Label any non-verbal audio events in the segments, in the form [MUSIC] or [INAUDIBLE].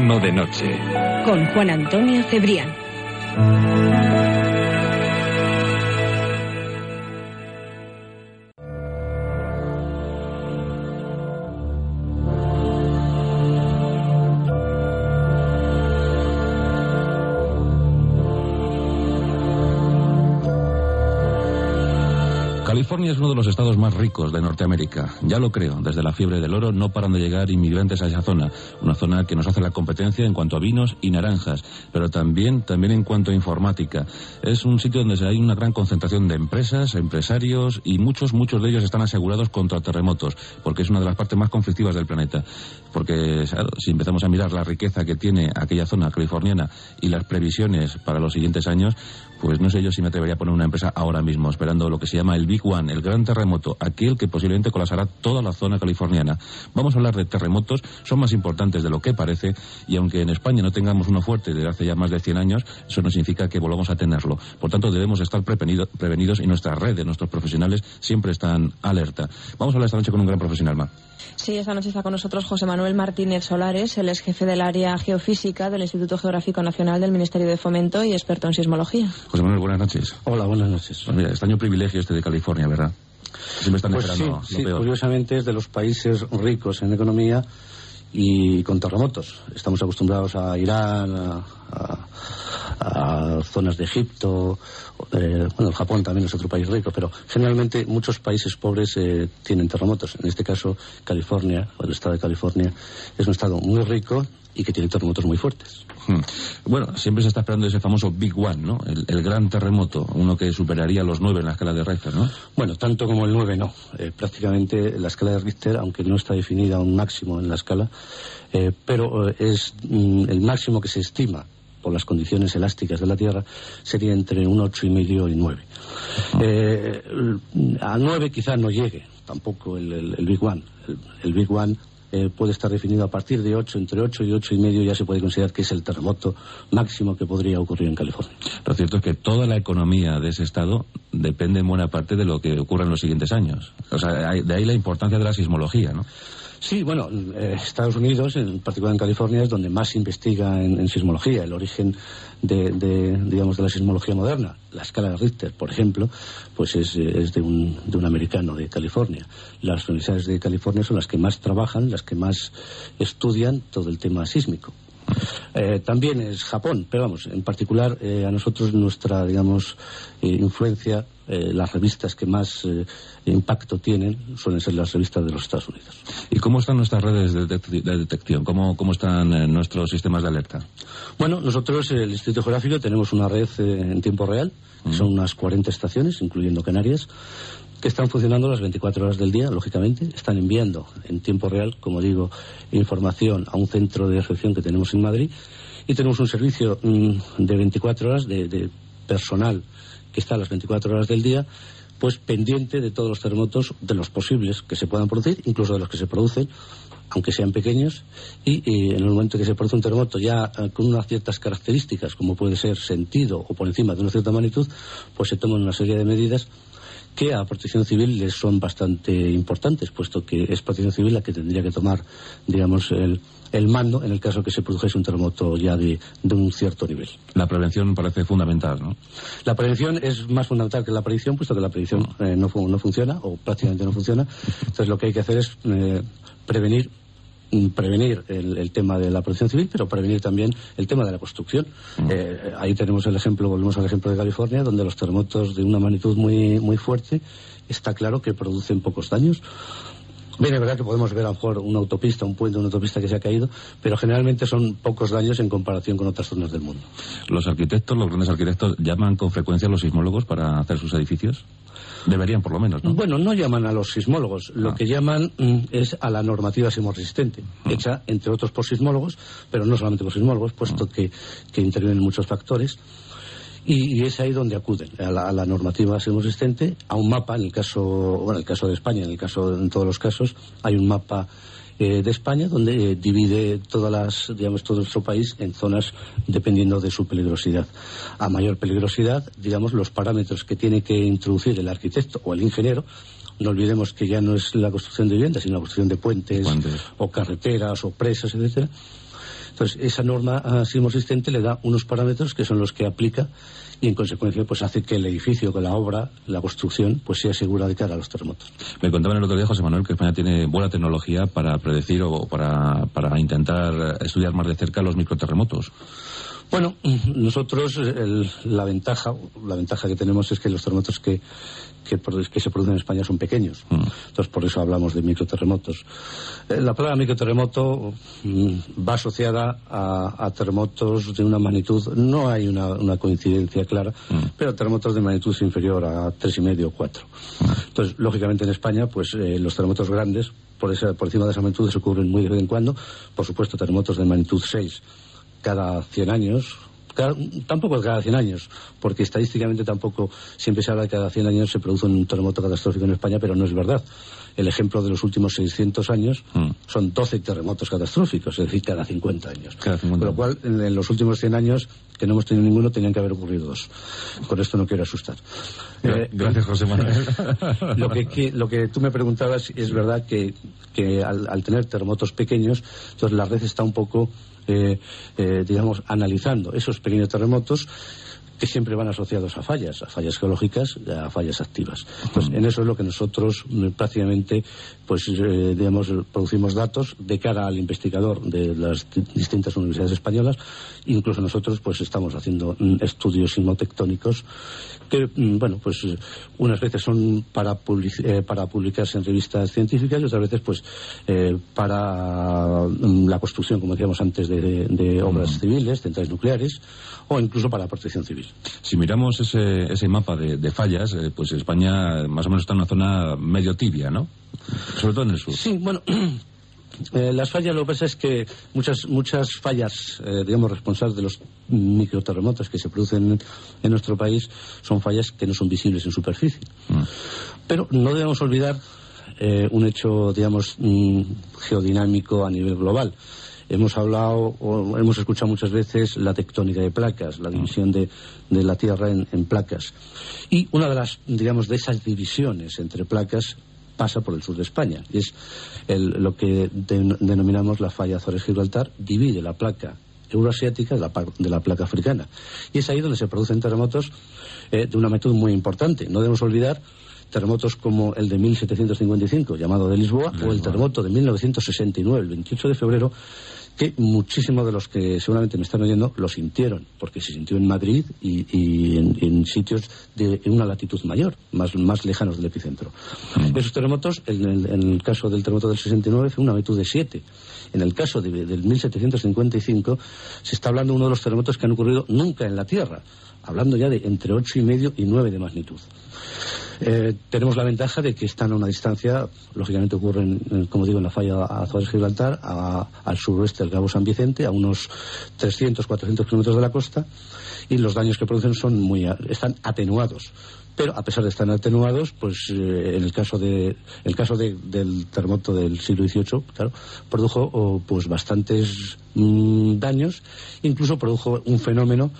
De noche. Con Juan Antonio Cebrián. California es uno de los estados más ricos de Norteamérica. Ya lo creo, desde la fiebre del oro no paran de llegar inmigrantes a esa zona, una zona que nos hace la competencia en cuanto a vinos y naranjas, pero también, también en cuanto a informática. Es un sitio donde hay una gran concentración de empresas, empresarios y muchos, muchos de ellos están asegurados contra terremotos, porque es una de las partes más conflictivas del planeta. Porque si empezamos a mirar la riqueza que tiene aquella zona californiana y las previsiones para los siguientes años, pues no sé yo si me atrevería a poner una empresa ahora mismo, esperando lo que se llama el Big One, el gran terremoto, aquel que posiblemente colapsará toda la zona californiana. Vamos a hablar de terremotos, son más importantes de lo que parece, y aunque en España no tengamos uno fuerte desde hace ya más de 100 años, eso no significa que volvamos a tenerlo. Por tanto, debemos estar prevenidos y nuestras redes, nuestros profesionales, siempre están alerta. Vamos a hablar esta noche con un gran profesional, más. Sí, esta noche está con nosotros José Manuel Martínez Solares, el ex jefe del área geofísica del Instituto Geográfico Nacional del Ministerio de Fomento y experto en sismología. José Manuel, buenas noches. Hola, buenas noches. Pues mira, extraño privilegio este de California, ¿verdad? Siempre están pues esperando sí, sí, curiosamente es de los países ricos en economía y con terremotos. Estamos acostumbrados a Irán, a, a zonas de Egipto, eh, bueno, Japón también es otro país rico, pero generalmente muchos países pobres eh, tienen terremotos. En este caso, California, o el estado de California, es un estado muy rico y que tiene terremotos muy fuertes. Hmm. Bueno, siempre se está esperando ese famoso Big One, ¿no? El, gran terremoto, uno que superaría los nueve en la escala de Richter, ¿no? Bueno, tanto como el nueve no. Eh, prácticamente la escala de Richter, aunque no está definida un máximo en la escala, pero es mm, el máximo que se estima por las condiciones elásticas de la Tierra, sería entre un ocho y medio y nueve. Eh, a nueve quizás no llegue tampoco el, Big One. El, Big One eh, puede estar definido a partir de 8, entre 8 y ocho y medio ya se puede considerar que es el terremoto máximo que podría ocurrir en California. Lo cierto es que toda la economía de ese estado depende en buena parte de lo que ocurra en los siguientes años. O sea, de ahí la importancia de la sismología, ¿no? Sí, bueno, eh, Estados Unidos, en particular en California, es donde más se investiga en, sismología, el origen de, digamos, de la sismología moderna. La escala de Richter, por ejemplo, pues es, de, un, de un americano de California. Las universidades de California son las que más trabajan, las que más estudian todo el tema sísmico. Eh, también es Japón, pero vamos, en particular eh, a nosotros nuestra, digamos, eh, influencia, las revistas que más impacto tienen suelen ser las revistas de los Estados Unidos. ¿Y cómo están nuestras redes de, detección? ¿Cómo, ¿Cómo, están nuestros sistemas de alerta? Bueno, nosotros, el Instituto Geográfico, tenemos una red en tiempo real, son unas 40 estaciones, incluyendo Canarias, que están funcionando las 24 horas del día, lógicamente, están enviando en tiempo real, como digo, información a un centro de recepción que tenemos en Madrid y tenemos un servicio mm, de 24 horas de, personal que está a las 24 horas del día pues pendiente de todos los terremotos, de los posibles que se puedan producir, incluso de los que se producen, aunque sean pequeños, y, en el momento que se produce un terremoto ya eh, con unas ciertas características, como puede ser sentido o por encima de una cierta magnitud, pues se toman una serie de medidas que a Protección Civil les son bastante importantes, puesto que es Protección Civil la que tendría que tomar, digamos, el, el mando en el caso que se produjese un terremoto ya de, un cierto nivel. La prevención parece fundamental, ¿no? La prevención es más fundamental que la predicción, puesto que la predicción eh, no, no, funciona o prácticamente no funciona. Entonces lo que hay que hacer es eh, prevenir prevenir el, tema de la protección civil, pero prevenir también el tema de la construcción. Mm. Eh, ahí tenemos el ejemplo, volvemos al ejemplo de California, donde los terremotos de una magnitud muy, muy fuerte está claro que producen pocos daños. Bien, es verdad que podemos ver a lo mejor una autopista, un puente, una autopista que se ha caído, pero generalmente son pocos daños en comparación con otras zonas del mundo. ¿Los arquitectos, los grandes arquitectos, llaman con frecuencia a los sismólogos para hacer sus edificios? Deberían, por lo menos, ¿no? Bueno, no llaman a los sismólogos. Lo ah. que llaman mm, es a la normativa sismoresistente, ah. hecha, entre otros, por sismólogos, pero no solamente por sismólogos, puesto ah. que, que intervienen muchos factores. Y, es ahí donde acuden, a la, normativa sismoresistente, a un mapa, en el caso, bueno, en el caso de España, en el caso, en todos los casos, hay un mapa eh, de España, donde eh, divide todas las, digamos, todo nuestro país en zonas dependiendo de su peligrosidad. A mayor peligrosidad, digamos, los parámetros que tiene que introducir el arquitecto o el ingeniero no olvidemos que ya no es la construcción de viviendas, sino la construcción de puentes, o carreteras o presas, etcétera. Entonces, esa norma ah, existente le da unos parámetros que son los que aplica y en consecuencia pues hace que el edificio, que la obra, la construcción, pues sea segura de cara a los terremotos. Me contaban el otro día, José Manuel, que España tiene buena tecnología para predecir o para, para intentar estudiar más de cerca los microterremotos. Bueno, nosotros la ventaja la ventaja que tenemos es que los terremotos que, que, se producen en España son pequeños. Mm. Entonces, por eso hablamos de microterremotos. Eh, la palabra microterremoto mm, va asociada a, terremotos de una magnitud, no hay una, coincidencia clara, mm. pero terremotos de magnitud inferior a tres y medio o cuatro. Entonces, lógicamente en España, pues eh, los terremotos grandes, por, esa, por encima de esa magnitud, se ocurren muy de vez en cuando. Por supuesto, terremotos de magnitud 6 cada 100 años, tampoco cada 100 años, porque estadísticamente tampoco siempre se habla de que cada 100 años se produce un terremoto catastrófico en España, pero no es verdad. El ejemplo de los últimos 600 años mm. son 12 terremotos catastróficos, es decir, cada 50 años. Con lo cual, en, los últimos 100 años, que no hemos tenido ninguno, tenían que haber ocurrido dos. Con esto no quiero asustar. Eh, gracias, José Manuel. [LAUGHS] lo, que, lo que tú me preguntabas es verdad que, que al, al tener terremotos pequeños, entonces la red está un poco digamos, analizando esos pequeños terremotos que siempre van asociados a fallas, a fallas geológicas, a fallas activas. Entonces, en eso es lo que nosotros mm, prácticamente, pues, eh, digamos, producimos datos de cara al investigador de las distintas universidades españolas. Incluso nosotros, pues, estamos haciendo mm, estudios sismotectónicos que, mm, bueno, pues, unas veces son para, eh, para publicarse en revistas científicas y otras veces, pues, eh, para la construcción, como decíamos antes, de, obras civiles, centrales nucleares, o incluso para la protección civil. Si miramos ese, ese mapa de, fallas, eh, pues España más o menos está en una zona medio tibia, ¿no? Sobre todo en el sur. Sí, bueno. [CLEARS THROAT] Eh, las fallas, lo que pasa es que muchas, muchas fallas, eh, digamos, responsables de los microterremotos que se producen en, nuestro país son fallas que no son visibles en superficie. Mm. Pero no debemos olvidar un hecho, digamos, mm, geodinámico a nivel global. Hemos hablado o hemos escuchado muchas veces la tectónica de placas, la división de, la Tierra en, placas. Y una de las, digamos, de esas divisiones entre placas pasa por el sur de España. Y es lo que denominamos la falla Azores-Gibraltar, divide la placa euroasiática de la, de la, placa africana. Y es ahí donde se producen terremotos eh, de una magnitud muy importante. No debemos olvidar terremotos como el de 1755, llamado de Lisboa, o el terremoto de 1969, el 28 de febrero, que muchísimos de los que seguramente me están oyendo lo sintieron, porque se sintió en Madrid y, en, sitios de una latitud mayor, más, más lejanos del epicentro. Mm. Esos terremotos, en el, caso del terremoto del 69, fue una magnitud de 7. En el caso de, del 1755, se está hablando de uno de los terremotos que han ocurrido nunca en la Tierra, hablando ya de entre ocho y medio y 9 de magnitud. Eh, tenemos la ventaja de que están a una distancia, lógicamente ocurren, como digo, en la falla Azores-Gibraltar, al suroeste del Cabo San Vicente, a unos 300, 400 kilómetros de la costa, y los daños que producen son muy, están atenuados. Pero a pesar de estar atenuados, pues eh, en el caso de el caso del terremoto del siglo XVIII, claro, produjo pues bastantes mm, daños, incluso produjo un fenómeno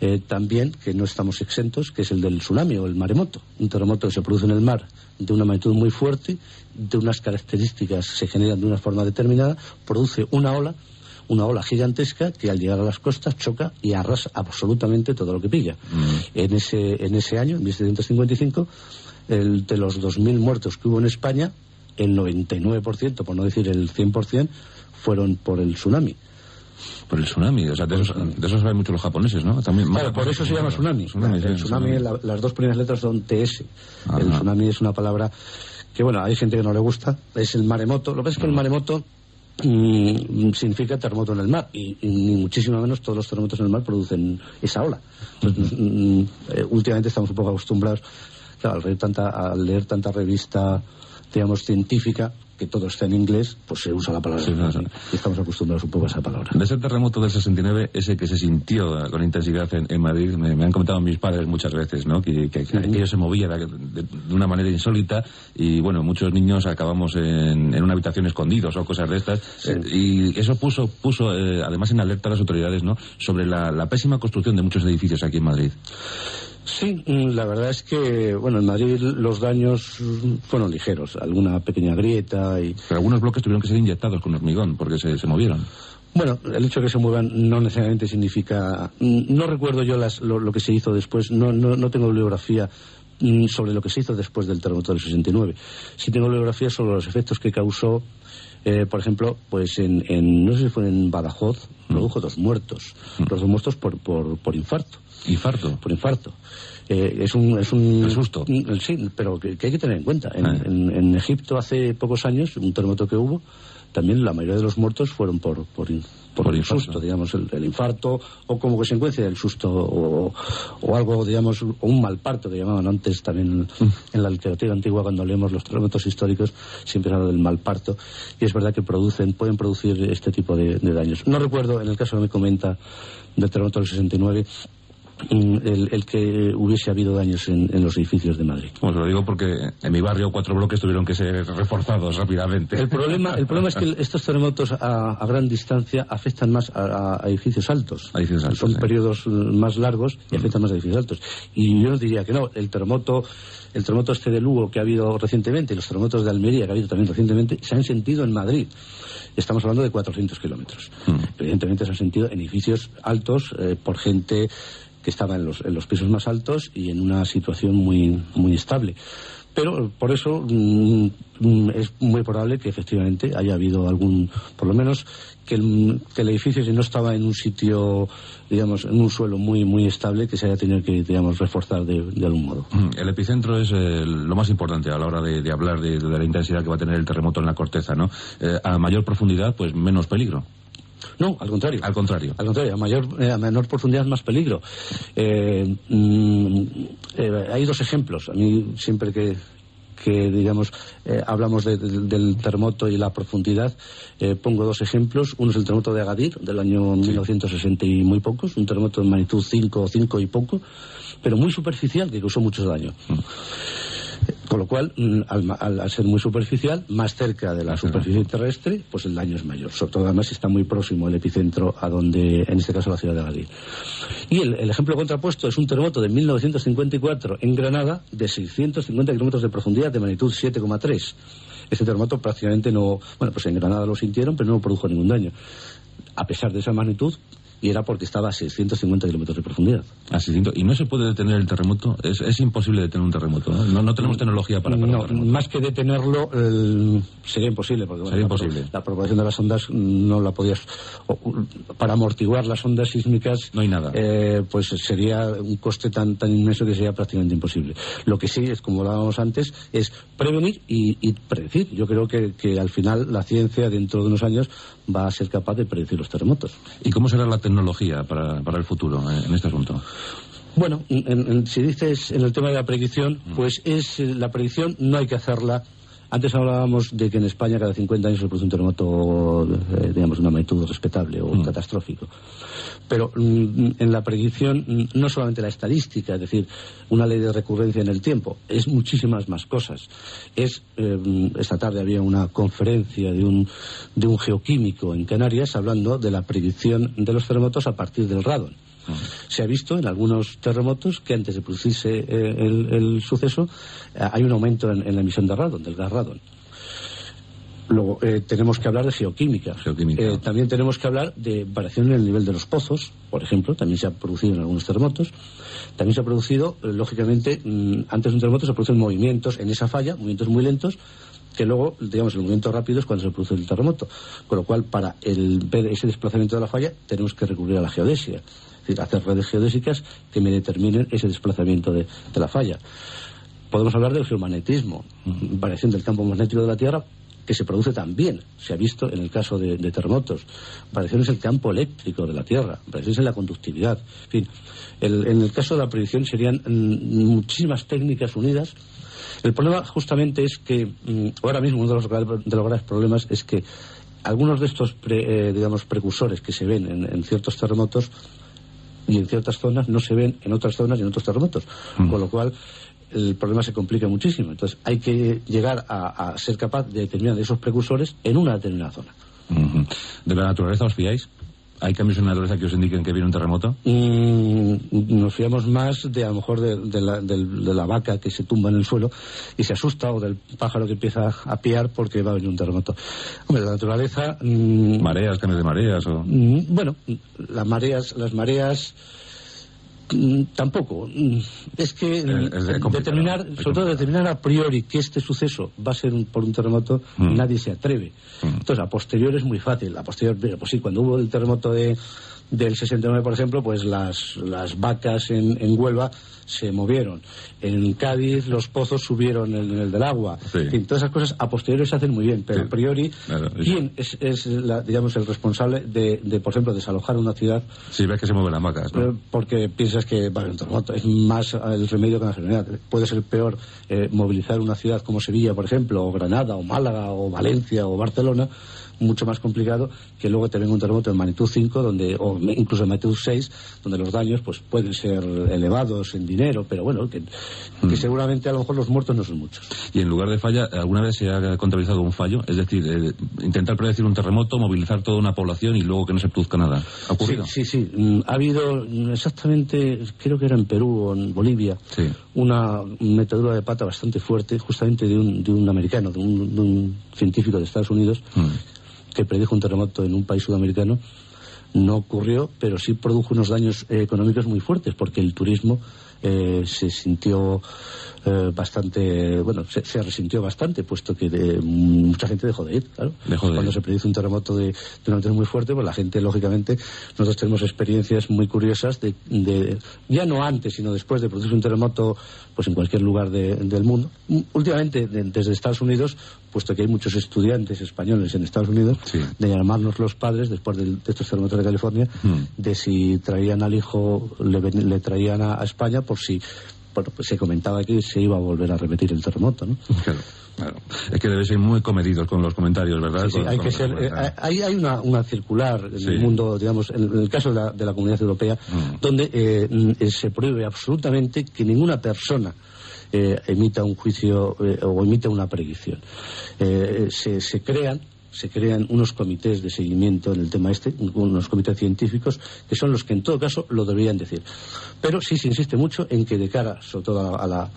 eh, también, que no estamos exentos, que es el del tsunami o el maremoto. Un terremoto que se produce en el mar de una magnitud muy fuerte, de unas características se generan de una forma determinada, produce una ola, una ola gigantesca que al llegar a las costas choca y arrasa absolutamente todo lo que pilla. Mm. En, ese, en ese año, en 1755, el, de los 2.000 muertos que hubo en España, el 99%, por no decir el 100%, fueron por el tsunami. Por el tsunami, o sea, de eso, de saben mucho los japoneses, ¿no? También, claro, por eso se llama tsunami. el tsunami, las dos primeras letras son TS. El tsunami es una palabra que, bueno, hay gente que no le gusta, es el maremoto. Lo que pasa es que el maremoto mm, significa terremoto en el mar y, ni muchísimo menos todos los terremotos en el mar producen esa ola. Entonces, mm, eh, últimamente estamos un poco acostumbrados al, leer tanta, al leer tanta revista digamos, científica, que todo está en inglés, pues se usa la palabra. Y estamos acostumbrados un poco a esa palabra. De ese terremoto del 69, ese que se sintió con intensidad en, Madrid, me, han comentado mis padres muchas veces, ¿no? Que, que, se movía de, una manera insólita y, bueno, muchos niños acabamos en, una habitación escondidos o cosas de estas. Eh, y eso puso, puso eh, además en alerta a las autoridades, ¿no? Sobre la pésima construcción de muchos edificios aquí en Madrid. Sí, mm, la verdad es que, bueno, en Madrid los daños fueron ligeros, alguna pequeña grieta y... Pero algunos bloques tuvieron que ser inyectados con hormigón porque se, se movieron. Bueno, el hecho de que se muevan no necesariamente significa. No recuerdo yo las, lo, que se hizo después, no, no, no tengo bibliografía mm, sobre lo que se hizo después del terremoto del 69. Sí tengo bibliografía sobre los efectos que causó, eh, por ejemplo, pues en, en, no sé si fue en Badajoz, mm. produjo dos muertos, mm. los dos muertos por, por, por infarto. ¿Infarto? Por infarto. Eh, es un, es un susto. Sí, pero que, hay que tener en cuenta. En, ah. en, Egipto hace pocos años, un terremoto que hubo, también la mayoría de los muertos fueron por, por, por, el susto, digamos, el, infarto o como consecuencia del susto o, o, algo, digamos, o un mal parto que llamaban antes también mm. en la literatura antigua cuando leemos los terremotos históricos siempre se habla del mal parto y es verdad que producen, pueden producir este tipo de, de daños. No recuerdo, en el caso que me comenta del terremoto del 69, el, el, que hubiese habido daños en, los edificios de Madrid. Pues lo digo porque en mi barrio cuatro bloques tuvieron que ser reforzados rápidamente. El problema, el problema es que [LAUGHS] estos terremotos a, gran distancia afectan más a, edificios altos. Son periodos más largos y afectan más a edificios altos. Y yo diría que no, el terremoto, el terremoto este de Lugo que ha habido recientemente, y los terremotos de Almería que ha habido también recientemente, se han sentido en Madrid. Estamos hablando de 400 kilómetros. Mm. Evidentemente se han sentido en edificios altos eh, por gente estaba en los, en los pisos más altos y en una situación muy, muy estable. Pero por eso mm, mm, es muy probable que efectivamente haya habido algún, por lo menos, que el, que el, edificio si no estaba en un sitio, digamos, en un suelo muy muy estable, que se haya tenido que, digamos, reforzar de, algún modo. Mm, el epicentro es eh, lo más importante a la hora de, hablar de, la intensidad que va a tener el terremoto en la corteza, ¿no? Eh, a mayor profundidad, pues menos peligro. No, al contrario. Al contrario. Al contrario, a, mayor, eh, a menor profundidad más peligro. Eh, mm, eh, hay dos ejemplos. A mí siempre que, que digamos, hablamos del terremoto y la profundidad, pongo dos ejemplos. Uno es el terremoto de Agadir, del año 1960 y muy pocos, un terremoto de magnitud 5 o 5 y poco, pero muy superficial que causó mucho daño. Mm. Con lo cual, mm, al, ser muy superficial, más cerca de la superficie terrestre, pues el daño es mayor. Sobre todo, además, está muy próximo el epicentro a donde, en este caso, la ciudad de Gadir. Y el, ejemplo contrapuesto es un terremoto de 1954 en Granada de 650 kilómetros de profundidad de magnitud 7,3. Este terremoto prácticamente no, bueno, pues en Granada lo sintieron, pero no produjo ningún daño. A pesar de esa magnitud, y era porque estaba a 650 kilómetros de profundidad. A 600. ¿Y no se puede detener el terremoto? Es, es imposible detener un terremoto. ¿no? No, tenemos tecnología para, para no, Más que detenerlo, sería imposible. Porque, sería imposible. La, propagación de las ondas no la podías. para amortiguar las ondas sísmicas. No hay nada. Eh, pues sería un coste tan, tan inmenso que sería prácticamente imposible. Lo que sí es, como hablábamos antes, es prevenir y, y predecir. Yo creo que, que al final la ciencia, dentro de unos años, va a ser capaz de predecir los terremotos. ¿Y cómo será la tecnología para, para el futuro eh, en este asunto? Bueno, si dices en el tema de la predicción, mm. pues es eh, la predicción no hay que hacerla. Antes hablábamos de que en España cada 50 años se produce un terremoto, eh, digamos, una magnitud respetable o mm. catastrófico. Pero mm, en la predicción no solamente la estadística, es decir, una ley de recurrencia en el tiempo, es muchísimas más cosas. Es esta tarde había una conferencia de un de un geoquímico en Canarias hablando de la predicción de los terremotos a partir del radon se ha visto en algunos terremotos que antes de producirse eh, el, suceso eh, hay un aumento en, la emisión de radon, del gas radon. Luego eh, tenemos que hablar de geoquímica. también tenemos que hablar de variación en el nivel de los pozos, por ejemplo, también se ha producido en algunos terremotos. También se ha producido, lógicamente, mm, antes de un terremoto se producen movimientos en esa falla, movimientos muy lentos, que luego, digamos, el movimiento rápido es cuando se produce el terremoto. Con lo cual, para el, ver ese desplazamiento de la falla, tenemos que recurrir a la geodesia decir, hacer redes geodésicas que me determinen ese desplazamiento de, la falla. Podemos hablar del geomagnetismo, variación del campo magnético de la Tierra, que se produce también, se ha visto en el caso de, terremotos, variaciones en el campo eléctrico de la Tierra, variaciones en la conductividad. En fin, en el caso de la predicción serían mm, muchísimas técnicas unidas. El problema justamente es que mm, ahora mismo uno de los, de los graves problemas es que algunos de estos, eh, digamos, precursores que se ven en ciertos terremotos y en ciertas zonas no se ven en otras zonas y en otros terremotos. Mm. Con lo cual, el problema se complica muchísimo. Entonces, hay que llegar a, ser capaz de determinar esos precursores en una determinada zona. ¿De la naturaleza os fiáis? ¿Hay cambios en la naturaleza que os indiquen que viene un terremoto? Mm, nos fiamos más de a lo mejor de, la, vaca que se tumba en el suelo y se asusta o del pájaro que empieza a piar porque va a venir un terremoto. Hombre, la naturaleza... Mm, ¿Mareas, cambios de mareas? O... Mm, bueno, las mareas, las mareas Mm, tampoco. Mm, es que determinar, sobre todo determinar a priori que este suceso va a ser por un terremoto, mm. nadie se atreve. Entonces, a posterior es muy fácil. A posterior, pues sí, cuando hubo el terremoto de, del 69, por ejemplo, pues las, las vacas en, en Huelva se movieron. En Cádiz los pozos subieron en el del agua. En todas esas cosas a posteriori se hacen muy bien, pero a priori, ¿quién es, es digamos, el responsable de, de, por ejemplo, desalojar una ciudad? Si ves que se mueven las vacas, Porque piensas que vale, es más el remedio que la enfermedad. Puede ser peor eh, movilizar una ciudad como Sevilla, por ejemplo, o Granada, o Málaga, o Valencia, o Barcelona, mucho más complicado que luego te venga un terremoto en magnitud 5 donde, o incluso en magnitud 6 donde los daños pues pueden ser elevados en dinero pero bueno que, mm. seguramente a lo mejor los muertos no son muchos y en lugar de falla alguna vez se ha contabilizado un fallo es decir eh, intentar predecir un terremoto movilizar toda una población y luego que no se produzca nada ¿ha ocurrido? sí sí, sí. Mm, ha habido exactamente creo que era en Perú o en Bolivia una metedura de pata bastante fuerte justamente de un, de un americano de un, científico de Estados Unidos mm que predijo un terremoto en un país sudamericano no ocurrió, pero sí produjo unos daños eh, económicos muy fuertes, porque el turismo eh, se sintió eh, bastante, bueno, se, resintió bastante, puesto que mucha gente dejó de ir, claro. Cuando se produce un terremoto de, de una muy fuerte, pues la gente, lógicamente, nosotros tenemos experiencias muy curiosas de, ya no antes, sino después de producir un terremoto, pues en cualquier lugar del mundo. Últimamente, desde Estados Unidos, puesto que hay muchos estudiantes españoles en Estados Unidos, de llamarnos los padres, después de, estos terremotos de California, mm. de si traían al hijo, le, traían a España por si bueno, pues se comentaba que se iba a volver a repetir el terremoto, ¿no? Claro. Claro. Es que debe ser muy comedidos con los comentarios, ¿verdad? Sí, hay que ser. Eh, hay, hay una, una, circular en el mundo, digamos, en, el caso de la, de la comunidad europea, mm. donde eh, mm, se prohíbe absolutamente que ninguna persona eh, emita un juicio o emita una predicción. se, se crean se crean unos comités de seguimiento en el tema este, unos comités científicos, que son los que en todo caso lo deberían decir. Pero sí se insiste mucho en que de cara, sobre todo a la,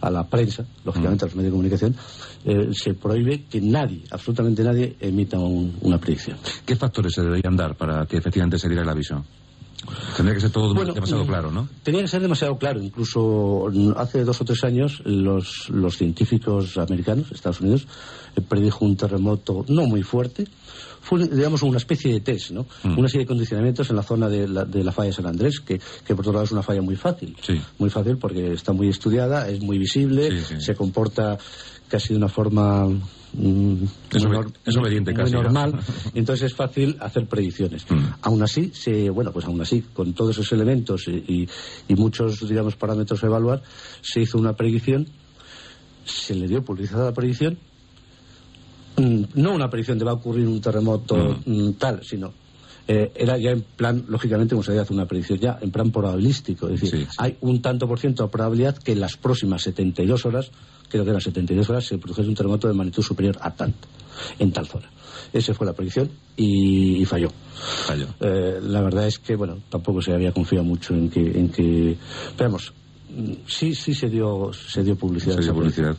a la, prensa, lógicamente a los medios de comunicación, eh, se prohíbe que nadie, absolutamente nadie, emita una predicción. ¿Qué factores se deberían dar para que efectivamente se diera el aviso? Tendría que ser todo demasiado claro, ¿no? Tenía que ser demasiado claro. Incluso hace dos o tres años los, los científicos americanos, Estados Unidos, predijo un terremoto no muy fuerte. Fue, digamos, una especie de test, ¿no? Mm. Una serie de condicionamientos en la zona de la, de la falla San Andrés, que, que, por otro lado es una falla muy fácil. Muy fácil porque está muy estudiada, es muy visible, se comporta casi de una forma Mm, es, obediente casi, normal, [LAUGHS] entonces es fácil hacer predicciones. Mm. Aún así, se, bueno, pues aún así, con todos esos elementos y, muchos, digamos, parámetros a evaluar, se hizo una predicción, se le dio publicidad a la predicción, no una predicción de va a ocurrir un terremoto tal, sino eh, era ya en plan, lógicamente, como se hacer una predicción, ya en plan probabilístico. Es decir, hay un tanto por ciento de probabilidad que en las próximas 72 horas creo que eran 72 horas, se produjese un terremoto de magnitud superior a tanto, en tal zona. Esa fue la predicción y, falló. Falló. Eh, la verdad es que, bueno, tampoco se había confiado mucho en que, en que... Pero vamos, sí, sí se dio, se dio publicidad. Se dio publicidad.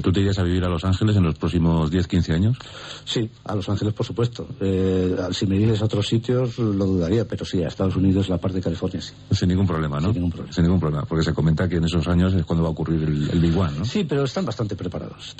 ¿Tú te irías a vivir a Los Ángeles en los próximos 10, 15 años? Sí, a Los Ángeles, por supuesto. Eh, si me dices a otros sitios, lo dudaría, pero sí, a Estados Unidos, la parte de California, sí. Sin ningún problema, ¿no? Sin ningún problema. Sin ningún problema, porque se comenta que en esos años es cuando va a ocurrir el, Big One, ¿no? Sí, pero están bastante preparados.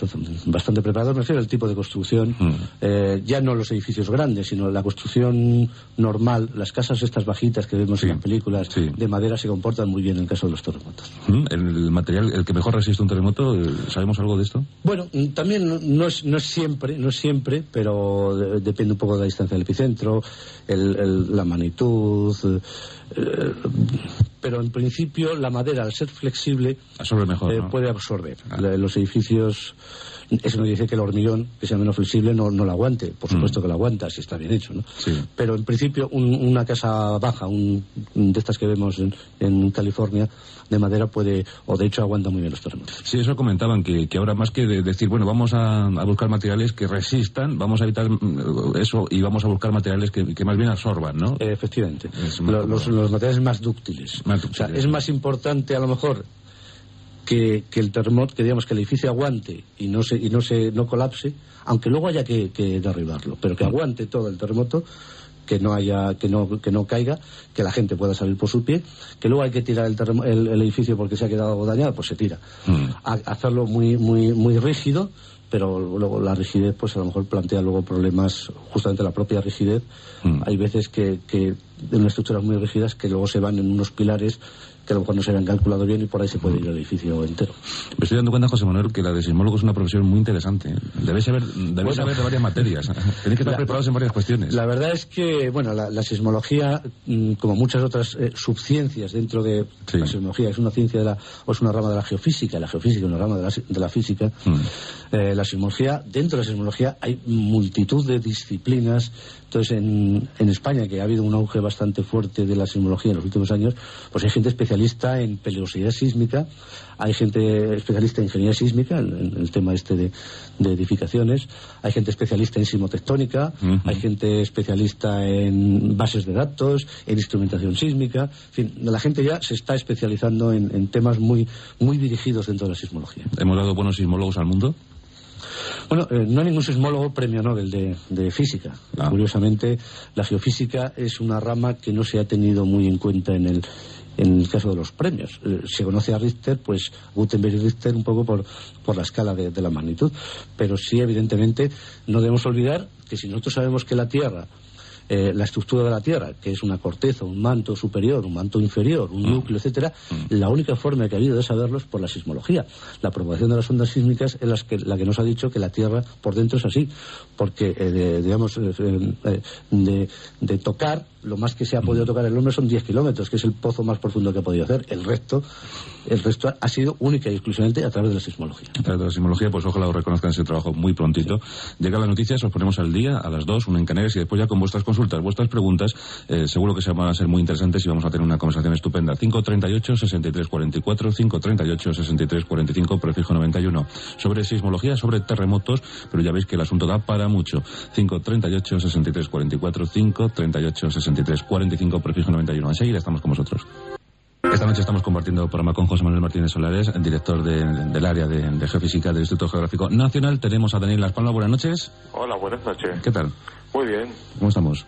bastante preparados, me refiero al tipo de construcción. Mm. Eh, ya no los edificios grandes, sino la construcción normal. Las casas estas bajitas que vemos en las películas de madera se comportan muy bien en el caso de los terremotos. Mm, ¿El material, el que mejor resiste un terremoto, eh, sabemos algo de Bueno, también no es, no es siempre, no siempre, pero depende un poco de la distancia del epicentro, el, la magnitud. Eh, pero en principio la madera, al ser flexible, absorbe mejor, eh, puede absorber. Ah. Los edificios eso no dice que el hormigón, que sea menos flexible, no, no lo aguante. Por mm. supuesto que lo aguanta, si está bien hecho, ¿no? Pero en principio, una casa baja, un, de estas que vemos en, California, de madera puede, o de hecho aguanta muy bien los terremotos. Sí, eso comentaban, que, que ahora más que decir, bueno, vamos a, buscar materiales que resistan, vamos a evitar mm, eso y vamos a buscar materiales que, más bien absorban, ¿no? efectivamente. Los, materiales más dúctiles. más dúctiles. O sea, es más importante a lo mejor que, el terremoto, que digamos que el edificio aguante y no se, y no se no colapse, aunque luego haya que, derribarlo, pero que aguante todo el terremoto, que no haya, que no, que no caiga, que la gente pueda salir por su pie, que luego hay que tirar el, el, edificio porque se ha quedado algo dañado, pues se tira. Mm. hacerlo muy, muy, muy rígido, pero luego la rigidez, pues a lo mejor plantea luego problemas, justamente la propia rigidez. Mm. Hay veces que, que en unas estructuras muy rígidas que luego se van en unos pilares que a lo mejor no se habían calculado bien y por ahí se puede ir el edificio entero. Me estoy dando cuenta, José Manuel, que la de sismólogo es una profesión muy interesante. ¿eh? Debéis saber, debéis saber de varias materias. [LAUGHS] Tenéis que estar preparados en varias cuestiones. La verdad es que, bueno, la, sismología, mm, como muchas otras eh, subciencias dentro de la sismología, es una ciencia de la, o es una rama de la geofísica, la geofísica es una rama de la, de la física. Mm. Eh, la sismología, dentro de la sismología hay multitud de disciplinas entonces, en, en, España, que ha habido un auge bastante fuerte de la sismología en los últimos años, pues hay gente especialista en peligrosidad sísmica, hay gente especialista en ingeniería sísmica, en, el tema este de, edificaciones, hay gente especialista en sismotectónica, hay gente especialista en bases de datos, en instrumentación sísmica, en fin, la gente ya se está especializando en, en temas muy, muy dirigidos dentro de la sismología. ¿Hemos dado buenos sismólogos al mundo? Bueno, eh, no hay ningún sismólogo premio Nobel de, física. Ah. Curiosamente, la geofísica es una rama que no se ha tenido muy en cuenta en el, en el caso de los premios. Eh, se conoce a Richter, pues Gutenberg y Richter un poco por, por la escala de, de, la magnitud. Pero sí, evidentemente, no debemos olvidar que si nosotros sabemos que la Tierra eh, la estructura de la Tierra, que es una corteza, un manto superior, un manto inferior, un mm. núcleo, etcétera, mm. la única forma que ha habido de saberlo es por la sismología. La propagación de las ondas sísmicas es la que, la que nos ha dicho que la Tierra por dentro es así, porque, eh, digamos, eh, de, de tocar lo más que se ha podido tocar el hombre son 10 kilómetros, que es el pozo más profundo que ha podido hacer. El resto, el resto ha sido única y exclusivamente a través de la sismología. A través de la sismología, pues ojalá os reconozcan ese trabajo muy prontito. Llega la noticia, os ponemos al día a las 2, una en Canarias, y después ya con vuestras consultas, vuestras preguntas, eh, seguro que se van a ser muy interesantes y vamos a tener una conversación estupenda. 538 6344 538 6345 prefijo 91. Sobre sismología, sobre terremotos, pero ya veis que el asunto da para mucho. 538 6344 538 63 63 45 prefijo 91. Enseguida estamos con vosotros. Esta noche estamos compartiendo programa con José Manuel Martínez Solares, director del área de, geofísica del Instituto Geográfico Nacional. Tenemos a Daniel Las Palmas. Buenas noches. Hola, buenas noches. ¿Qué tal? Muy bien. ¿Cómo estamos?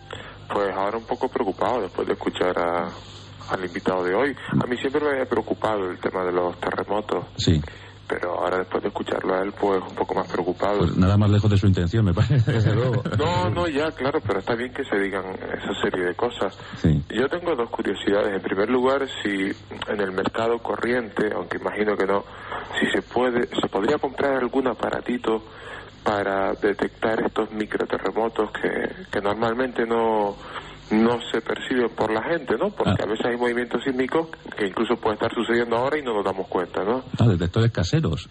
Pues ahora un poco preocupado después de escuchar al invitado de hoy. A mí siempre me había preocupado el tema de los terremotos. Sí pero ahora después de escucharlo a él, pues un poco más preocupado. Pues nada más lejos de su intención, me parece, [LAUGHS] desde luego. No, no, ya, claro, pero está bien que se digan esa serie de cosas. Yo tengo dos curiosidades. En primer lugar, si en el mercado corriente, aunque imagino que no, si se puede, se podría comprar algún aparatito para detectar estos microterremotos que, que normalmente no no se percibe por la gente, ¿no? Porque ah. a veces hay movimientos sísmicos que incluso pueden estar sucediendo ahora y no nos damos cuenta, ¿no? Ah, detectores caseros.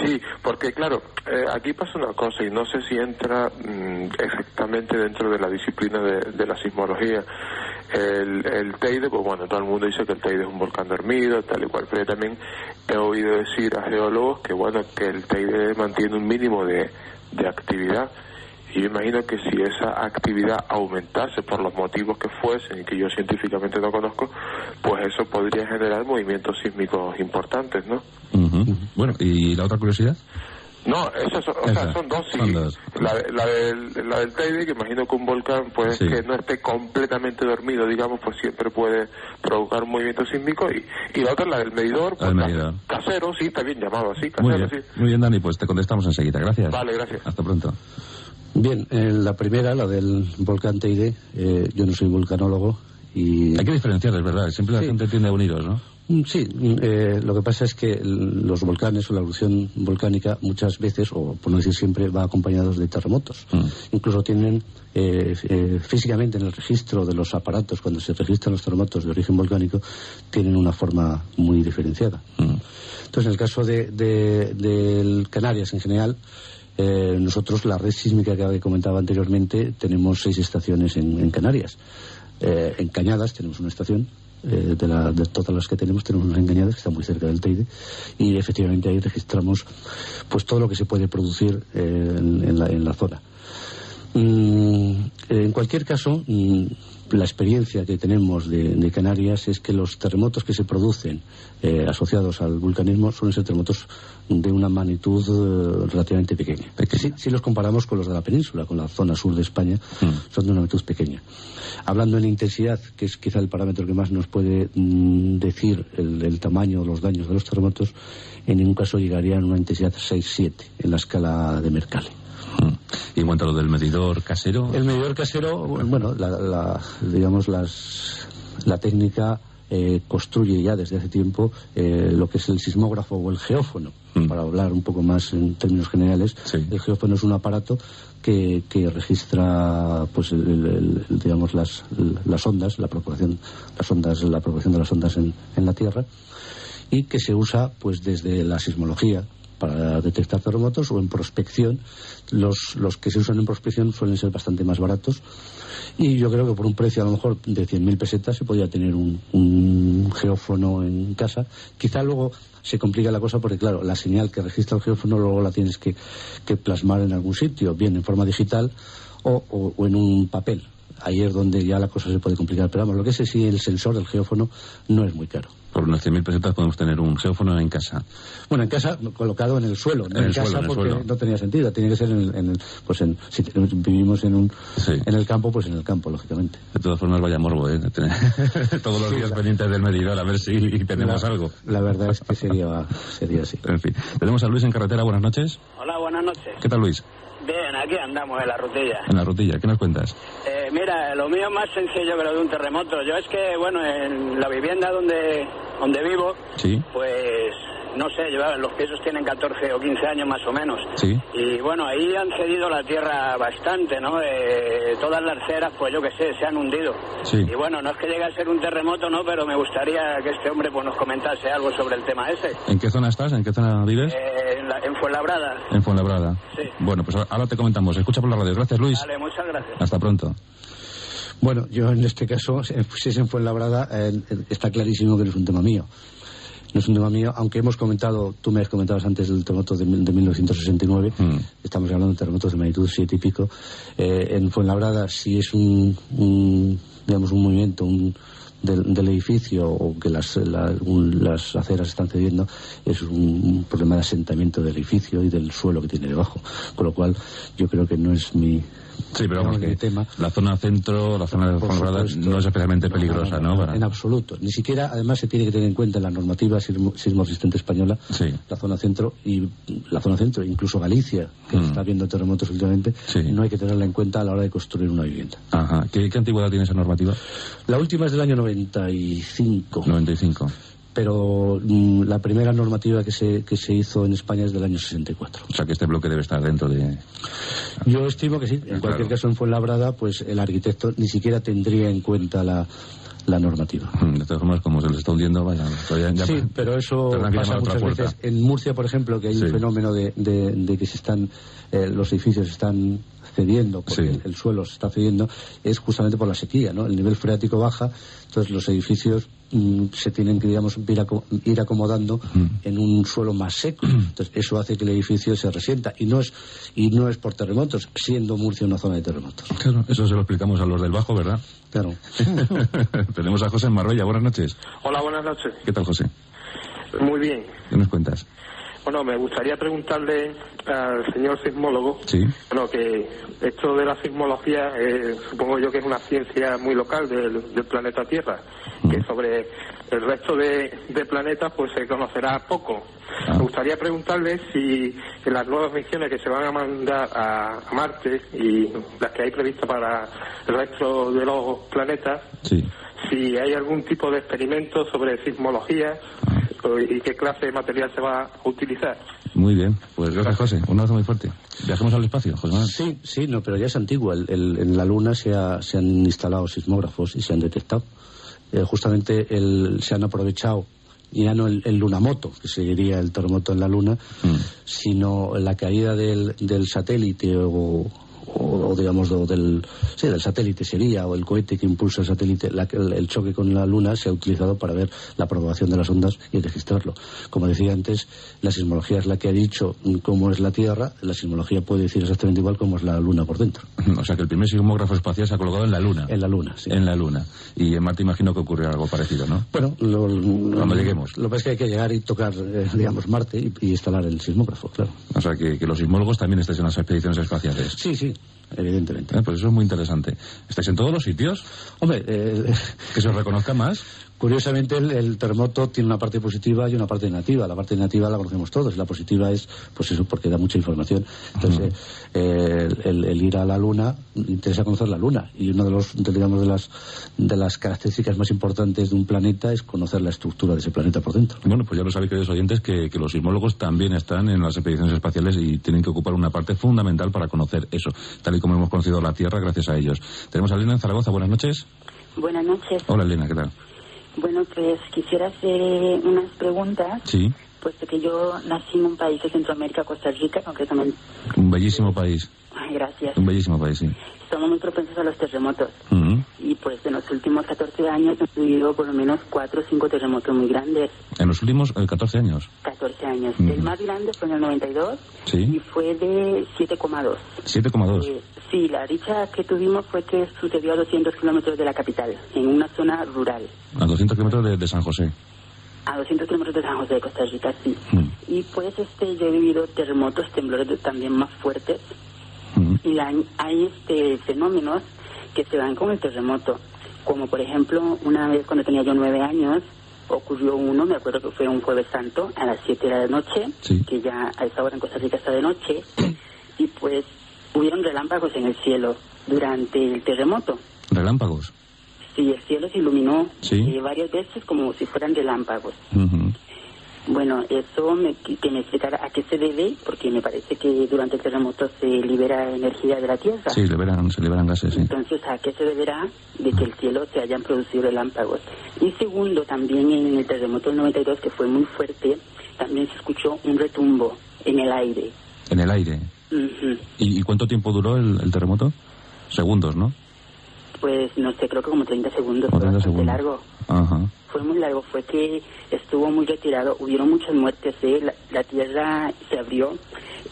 Sí, porque claro, eh, aquí pasa una cosa y no sé si entra mm, exactamente dentro de la disciplina de, la sismología. El, el, Teide, pues bueno, todo el mundo dice que el Teide es un volcán dormido, tal y cual, pero también he oído decir a geólogos que bueno, que el Teide mantiene un mínimo de actividad y yo imagino que si esa actividad aumentase por los motivos que fuesen y que yo científicamente no conozco, pues eso podría generar movimientos sísmicos importantes, ¿no? Bueno, ¿y la otra curiosidad? No, esas son, o sea, son dos, sí. La, la, del, la del Teide, que imagino que un volcán, pues que no esté completamente dormido, digamos, pues siempre puede provocar un movimiento sísmico. Y, y la otra, la del medidor, pues casero, sí, está bien llamado así, casero, sí. Muy bien, Dani, pues te contestamos enseguida. Gracias. Vale, gracias. Hasta pronto. Bien, en la primera, la del volcán Teide, eh, yo no soy vulcanólogo y... Hay que diferenciar, es verdad, siempre la gente tiende a uniros, ¿no? Mm, sí, mm, eh, lo que pasa es que los volcanes o la erupción volcánica muchas veces, o por no decir siempre, va acompañados de terremotos. Mm. Incluso tienen eh, eh, físicamente en el registro de los aparatos, cuando se registran los terremotos de origen volcánico, tienen una forma muy diferenciada. Entonces, en el caso de, Canarias en general, nosotros la red sísmica que comentaba anteriormente tenemos seis estaciones en, Canarias. en Cañadas tenemos una estación, eh, de, todas las que tenemos, tenemos unas engañadas que están muy cerca del Teide y efectivamente ahí registramos pues todo lo que se puede producir eh, en, la, zona. Mm, en cualquier caso, mm, la experiencia que tenemos de, Canarias es que los terremotos que se producen eh, asociados al vulcanismo suelen ser terremotos de una magnitud eh, relativamente pequeña. Si, los comparamos con los de la península, con la zona sur de España, mm. son de una magnitud pequeña. Hablando en intensidad, que es quizá el parámetro que más nos puede mm, decir el, tamaño o los daños de los terremotos, en ningún caso llegarían a una intensidad 6-7 en la escala de Mercalli. ¿Y en cuanto a lo del medidor casero? El medidor casero, bueno, la, digamos, las, la técnica eh, construye ya desde hace tiempo eh, lo que es el sismógrafo o el geófono. Mm. Para hablar un poco más en términos generales, el geófono es un aparato que, que registra, pues, digamos, las, las ondas, la propagación, las ondas, la propagación de las ondas en, en la Tierra y que se usa, pues, desde la sismología, para detectar terremotos o en prospección. Los, los que se usan en prospección suelen ser bastante más baratos y yo creo que por un precio a lo mejor de 100.000 pesetas se podría tener un, un geófono en casa. Quizá luego se complica la cosa porque, claro, la señal que registra el geófono luego la tienes que, que plasmar en algún sitio, bien en forma digital o, o, en un papel. Ahí es donde ya la cosa se puede complicar. Pero vamos, lo que es sí, el sensor del geófono no es muy caro por unas 100.000 pesetas podemos tener un geófono en casa. Bueno, en casa colocado en el suelo, no en, casa porque no tenía sentido, tenía que ser en, el, pues en, si vivimos en un en el campo, pues en el campo, lógicamente. De todas formas, vaya morbo, ¿eh? [LAUGHS] [LAUGHS] Todos los días pendientes del medidor a ver si [LAUGHS] tenemos algo. La verdad es que sería, sería así. En fin. Tenemos a Luis en carretera, buenas noches. Hola, buenas noches. ¿Qué tal, Luis? Bien, aquí andamos en la rutilla. En la rutilla, ¿qué nos cuentas? Eh, mira, lo mío es más sencillo que lo de un terremoto. Yo es que, bueno, en la vivienda donde, donde vivo, ¿Sí? pues no sé, los pisos tienen 14 o 15 años más o menos. Sí. Y bueno, ahí han cedido la tierra bastante, ¿no? Eh, todas las ceras, pues yo qué sé, se han hundido. Sí. Y bueno, no es que llegue a ser un terremoto, ¿no? Pero me gustaría que este hombre pues nos comentase algo sobre el tema ese. ¿En qué zona estás? ¿En qué zona vives? Eh, en, la, en, Fuenlabrada. En Fuenlabrada. Sí. Bueno, pues ahora te comentamos. Escucha por la radio. Gracias, Luis. Vale, muchas gracias. Hasta pronto. Bueno, yo en este caso, si es en Fuenlabrada, eh, está clarísimo que no es un tema mío no es un tema mío, aunque hemos comentado, tú me has comentado antes del terremoto de, 1969, mm. estamos hablando de terremotos de magnitud 7 y pico. Eh, en Fuenlabrada, si es un, digamos, un movimiento un, del, edificio o que las, las aceras están cediendo, es un, problema de asentamiento del edificio y del suelo que tiene debajo. Con lo cual, yo creo que no es mi, Sí, pero vamos que tema. la zona centro, la zona de Fuenlabrada no es especialmente peligrosa, ¿no? En absoluto. Ni siquiera, además, se tiene que tener en cuenta en la normativa sismo, resistente española la zona centro y la zona centro, incluso Galicia, que mm. está viendo terremotos últimamente, no hay que tenerla en cuenta a la hora de construir una vivienda. Ajá. ¿Qué, qué antigüedad tiene esa normativa? La última es del año 95. 95 pero mm, la primera normativa que se, que se hizo en España es del año 64. O sea que este bloque debe estar dentro de... Yo estimo que sí. En cualquier caso, en Fuenlabrada, pues el arquitecto ni siquiera tendría en cuenta la, la normativa. Mm, de todas formas, como se les está hundiendo, vaya. Ya, sí, pero eso pasa muchas veces. En Murcia, por ejemplo, que hay un fenómeno de, de, que se están, eh, los edificios están cediendo, porque el, suelo se está cediendo, es justamente por la sequía, ¿no? El nivel freático baja, entonces los edificios mm, se tienen que, digamos, ir, acomodando en un suelo más seco. Entonces eso hace que el edificio se resienta y no es y no es por terremotos, siendo Murcia una zona de terremotos. Claro, eso se lo explicamos a los del Bajo, ¿verdad? Claro. [LAUGHS] Tenemos a José en Marbella. Buenas noches. Hola, buenas noches. ¿Qué tal, José? Muy bien. ¿Qué nos cuentas? Bueno, me gustaría preguntarle al señor sismólogo, bueno, que esto de la sismología, eh, supongo yo que es una ciencia muy local del, planeta Tierra, que sobre el resto de, planetas pues se conocerá poco. Ah. Me gustaría preguntarle si en las nuevas misiones que se van a mandar a, Marte y las que hay previstas para el resto de los planetas, si hay algún tipo de experimento sobre sismología y qué clase de material se va a utilizar. Muy bien, pues gracias José, un abrazo muy fuerte. Viajemos al espacio, José Manuel. Sí, sí, no, pero ya es antiguo. en la Luna se, se, han instalado sismógrafos y se han detectado. Eh, justamente el, se han aprovechado ya no el, lunamoto, que seguiría el terremoto en la Luna, mm. sino la caída del, del satélite o, o, digamos del, sí, del satélite sería, o el cohete que impulsa el satélite, el, choque con la Luna se ha utilizado para ver la propagación de las ondas y registrarlo. Como decía antes, la sismología es la que ha dicho cómo es la Tierra, la sismología puede decir exactamente igual cómo es la Luna por dentro. [LAUGHS] O sea que el primer sismógrafo espacial se ha colocado en la Luna. En la Luna, sí. En la Luna. Y en Marte imagino que ocurre algo parecido, ¿no? Bueno, lo, cuando lleguemos. Lo que es que hay que llegar y tocar, eh, digamos, Marte y, instalar el sismógrafo, claro. O sea que, que los sismólogos también estáis en las expediciones espaciales. Sí, sí evidentemente. Eh, pues eso es muy interesante. ¿Estáis en todos los sitios? Hombre, eh, que se os reconozca más. Curiosamente, el, terremoto tiene una parte positiva y una parte negativa. La parte negativa la conocemos todos. La positiva es, pues eso, porque da mucha información. Entonces, eh, el, ir a la Luna, interesa conocer la Luna. Y una de, los, digamos, de, las, de las características más importantes de un planeta es conocer la estructura de ese planeta por dentro. Bueno, pues ya lo sabéis, queridos oyentes, que, que los sismólogos también están en las expediciones espaciales y tienen que ocupar una parte fundamental para conocer eso, tal y como hemos conocido la Tierra gracias a ellos. Tenemos a Elena en Zaragoza. Buenas noches. Buenas noches. Hola, Elena, ¿qué tal? Bueno, pues quisiera hacer unas preguntas. Sí. Puesto que yo nací en un país de Centroamérica, Costa Rica, concretamente. Un bellísimo país. Ay, gracias. Un bellísimo país, sí. Somos muy propensos a los terremotos. Y pues en los últimos 14 años hemos vivido por lo menos 4 o 5 terremotos muy grandes. ¿En los últimos 14 eh, años? 14 años. El más grande fue en el 92 ¿Sí? y fue de 7,2. 7,2. Sí, la dicha que tuvimos fue que sucedió a 200 kilómetros de la capital, en una zona rural. A 200 kilómetros de, San José. A 200 kilómetros de San José de Costa Rica, sí. Mm. Y pues este, yo he vivido terremotos, temblores también más fuertes. Mm. Y hay, hay este, fenómenos que se dan con el terremoto. Como por ejemplo, una vez cuando tenía yo nueve años, ocurrió uno, me acuerdo que fue un jueves santo, a las siete de la noche, que ya a esa hora en Costa Rica está de noche, [CLEARS THROAT] y pues hubieron relámpagos en el cielo durante el terremoto. ¿Relámpagos? Sí, el cielo se iluminó eh, varias veces como si fueran relámpagos. Bueno, eso me, que me explicara a qué se debe, porque me parece que durante el terremoto se libera energía de la Tierra. Sí, liberan, se liberan gases, sí. Entonces, ¿a qué se deberá de que el cielo se hayan producido relámpagos? Y segundo, también en el terremoto del 92, que fue muy fuerte, también se escuchó un retumbo en el aire. ¿En el aire? ¿Y, cuánto tiempo duró el, terremoto? Segundos, ¿no? Pues no sé, creo que como 30 segundos. 30 segundos. largo. Ajá. Fue muy largo, fue que estuvo muy retirado, hubieron muchas muertes, ¿eh? la, tierra se abrió,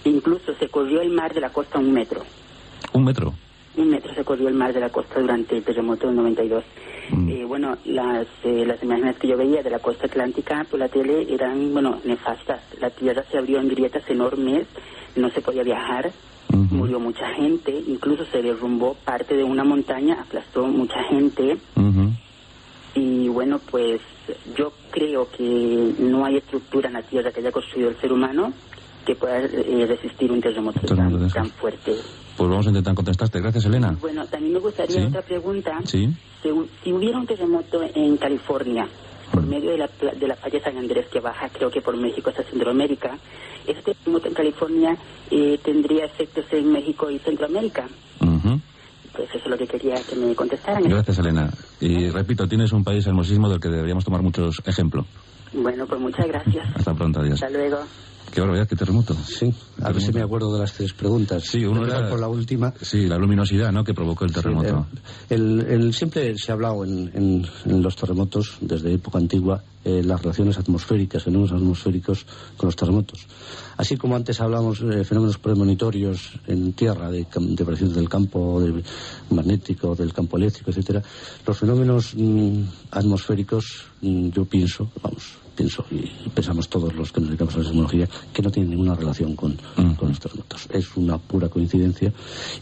incluso se corrió el mar de la costa un metro. ¿Un metro? Un metro se corrió el mar de la costa durante el terremoto del 92. Mm. Eh, bueno, las, eh, las imágenes que yo veía de la costa atlántica por la tele eran, bueno, nefastas. La tierra se abrió en grietas enormes, no se podía viajar, murió mucha gente, incluso se derrumbó parte de una montaña, aplastó mucha gente. Y bueno, pues yo creo que no hay estructura en la tierra que haya construido el ser humano que pueda eh, resistir un terremoto tan, fuerte. Pues vamos a intentar contestarte. Gracias, Elena. Bueno, también me gustaría otra pregunta. Sí. Si, hubiera un terremoto en California, por medio de la, de la playa San Andrés que baja, creo que por México hasta Centroamérica, este terremoto en California eh, tendría efectos en México y Centroamérica. Pues eso es lo que quería que me contestaran. Gracias, Elena. Y repito, tienes un país hermosísimo del que deberíamos tomar muchos ejemplos. Bueno, pues muchas gracias. [LAUGHS] Hasta pronto, adiós. Hasta luego. Qué barbaridad, qué terremoto. Sí, a ver si me acuerdo de las tres preguntas. Sí, uno era por la última. Sí, la luminosidad, ¿no?, que provocó el terremoto. el, siempre se ha hablado en, los terremotos, desde época antigua, eh, las relaciones atmosféricas, fenómenos atmosféricos con los terremotos. Así como antes hablábamos de fenómenos premonitorios en tierra, de, de del campo magnético, del campo eléctrico, etcétera, los fenómenos mm, atmosféricos, mm, yo pienso, vamos, pienso y pensamos todos los que nos dedicamos a la sismología que no tiene ninguna relación con, los terremotos. Es una pura coincidencia.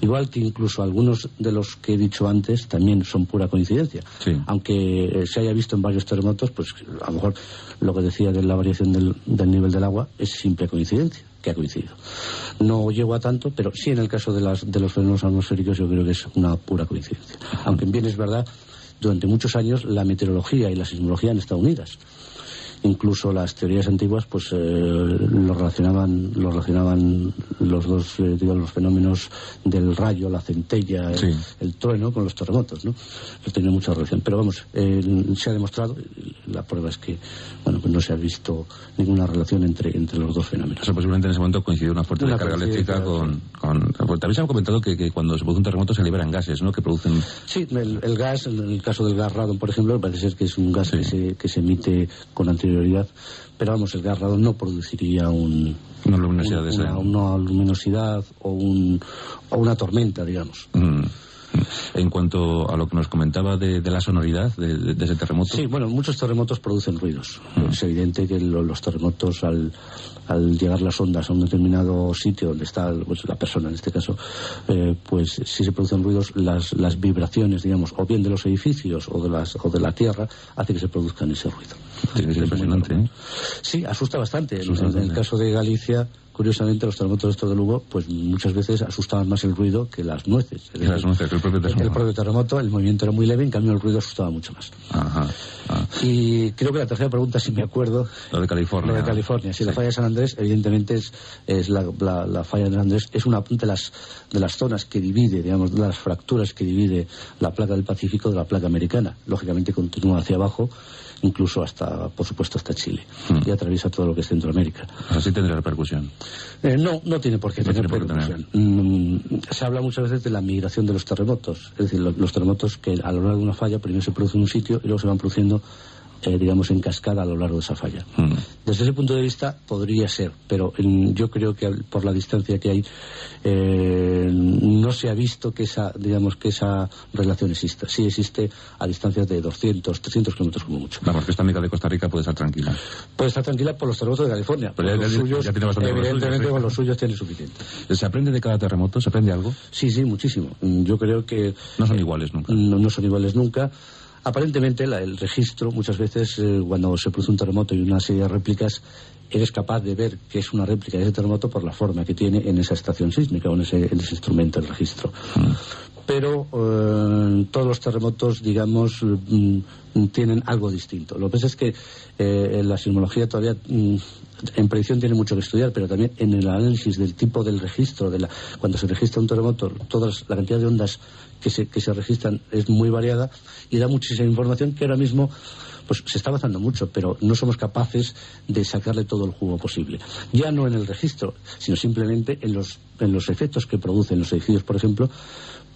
Igual que incluso algunos de los que he dicho antes también son pura coincidencia. Aunque eh, se haya visto en varios terremotos, pues a lo mejor lo que decía de la variación del, nivel del agua es simple coincidencia que ha coincidido. No llego a tanto, pero sí en el caso de, las, de los fenómenos atmosféricos yo creo que es una pura coincidencia. Aunque bien es verdad durante muchos años la meteorología y la sismología han estado unidas incluso las teorías antiguas pues eh, lo relacionaban lo relacionaban los dos eh, digamos, los fenómenos del rayo la centella el, trueno con los terremotos no tiene mucha relación. Pero vamos se ha demostrado la prueba es que bueno pues no se ha visto ninguna relación entre entre los dos fenómenos. O posiblemente en ese momento coincidió una fuerte carga eléctrica con, con, también se ha comentado que, cuando se produce un terremoto se liberan gases no que producen sí el, gas en el caso del gas radon por ejemplo parece ser que es un gas que, se, que se emite con pero vamos, el gas radon no produciría un, una luminosidad, una, luminosidad o, un, o una tormenta, digamos. Mm. En cuanto a lo que nos comentaba de, la sonoridad de, ese terremoto. Sí, bueno, muchos terremotos producen ruidos. Mm. Es evidente que los terremotos, al, al, llegar las ondas a un determinado sitio donde está pues, la persona, en este caso, eh, pues si se producen ruidos, las, las vibraciones, digamos, o bien de los edificios o de, las, o de la tierra, hace que se produzcan ese ruido. ¿eh? Sí, asusta bastante. en, el caso de Galicia, curiosamente, los terremotos estos de Lugo, pues muchas veces asustaban más el ruido que las nueces. el, propio terremoto. El propio terremoto, el movimiento era muy leve, en cambio el ruido asustaba mucho más. Ajá, Y creo que la tercera pregunta, si me acuerdo... Lo de California. Lo de California. Si la falla de San Andrés, evidentemente es, es la, la, falla de San Andrés, es una de las, de las zonas que divide, digamos, de las fracturas que divide la placa del Pacífico de la placa americana. Lógicamente continúa hacia abajo incluso hasta, por supuesto, hasta Chile. Hmm. Y atraviesa todo lo que es Centroamérica. ¿Así tendrá repercusión? Eh, no, no tiene por qué tener repercusión. Mm, se habla muchas veces de la migración de los terremotos. Es decir, los terremotos que a lo largo de una falla primero se producen en un sitio y luego se van produciendo eh, digamos, en cascada a lo largo de esa falla. Hmm. Desde ese punto de vista podría ser, pero yo creo que por la distancia que hay eh, no se ha visto que esa, digamos, que esa relación exista. Sí existe a distancias de 200, 300 kilómetros como mucho. La orquesta amiga de Costa Rica puede estar tranquila. Puede estar tranquila por los terremotos de California. Pero los suyos, evidentemente con los suyos tiene suficiente. ¿Se aprende de cada terremoto? ¿Se aprende algo? Sí, sí, muchísimo. Yo creo que... No son iguales nunca. no son iguales nunca. Aparentemente el registro, muchas veces eh, cuando se produce un terremoto y una serie de réplicas, eres capaz de ver que es una réplica de ese terremoto por la forma que tiene en esa estación sísmica o en ese, instrumento, el registro. Mm. Pero eh, todos los terremotos, digamos, mm, tienen algo distinto. Lo que pasa es que eh, la sismología todavía mm, en predicción tiene mucho que estudiar, pero también en el análisis del tipo del registro, de la, cuando se registra un terremoto, toda la cantidad de ondas que se, que se registran es muy variada y da muchísima información que ahora mismo pues se está avanzando mucho, pero no somos capaces de sacarle todo el jugo posible. Ya no en el registro, sino simplemente en los, en los efectos que producen los edificios, por ejemplo,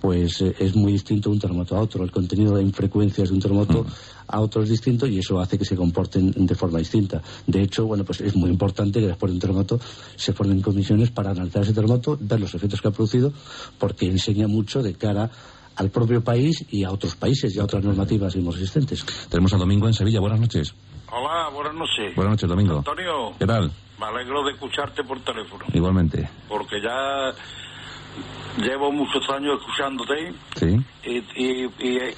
pues eh, es muy distinto un terremoto a otro. El contenido de infrecuencias de un terremoto mm. a otro es distinto y eso hace que se comporten de forma distinta. De hecho, bueno, pues es muy importante que después de un terremoto se formen comisiones para analizar ese terremoto, ver los efectos que ha producido, porque enseña mucho de cara al propio país y a otros países y a otras normativas existentes. Tenemos a Domingo en Sevilla. Buenas noches. Hola, buenas noches. Buenas noches, Domingo. Antonio. ¿Qué tal? Me alegro de escucharte por teléfono. Igualmente. Porque ya llevo muchos años escuchándote. Sí. Y,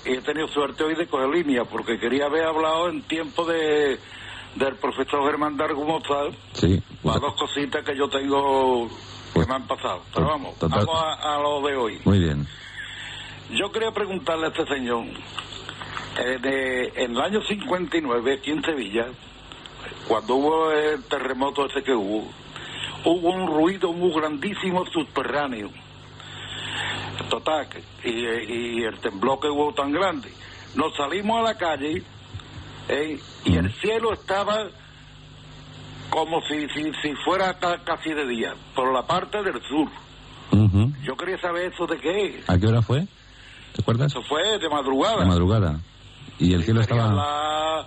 he tenido suerte hoy de coger línea, porque quería haber hablado en tiempo de del profesor Germán Dargumoza. Sí. Para dos cositas que yo tengo que pues me han pasado. Pero vamos, vamos a, a lo de hoy. Muy bien. Yo quería preguntarle a este señor, eh, en el año 59, aquí en Sevilla, cuando hubo el terremoto ese que hubo, hubo un ruido muy grandísimo subterráneo. Total, y, el temblor que hubo tan grande. Nos salimos a la calle eh, y el cielo estaba como si, si, si fuera casi de día, por la parte del sur. Yo quería saber eso de qué ¿A qué hora fue? ¿Te acuerdas? Eso fue de madrugada. De madrugada. Y el cielo estaba... La,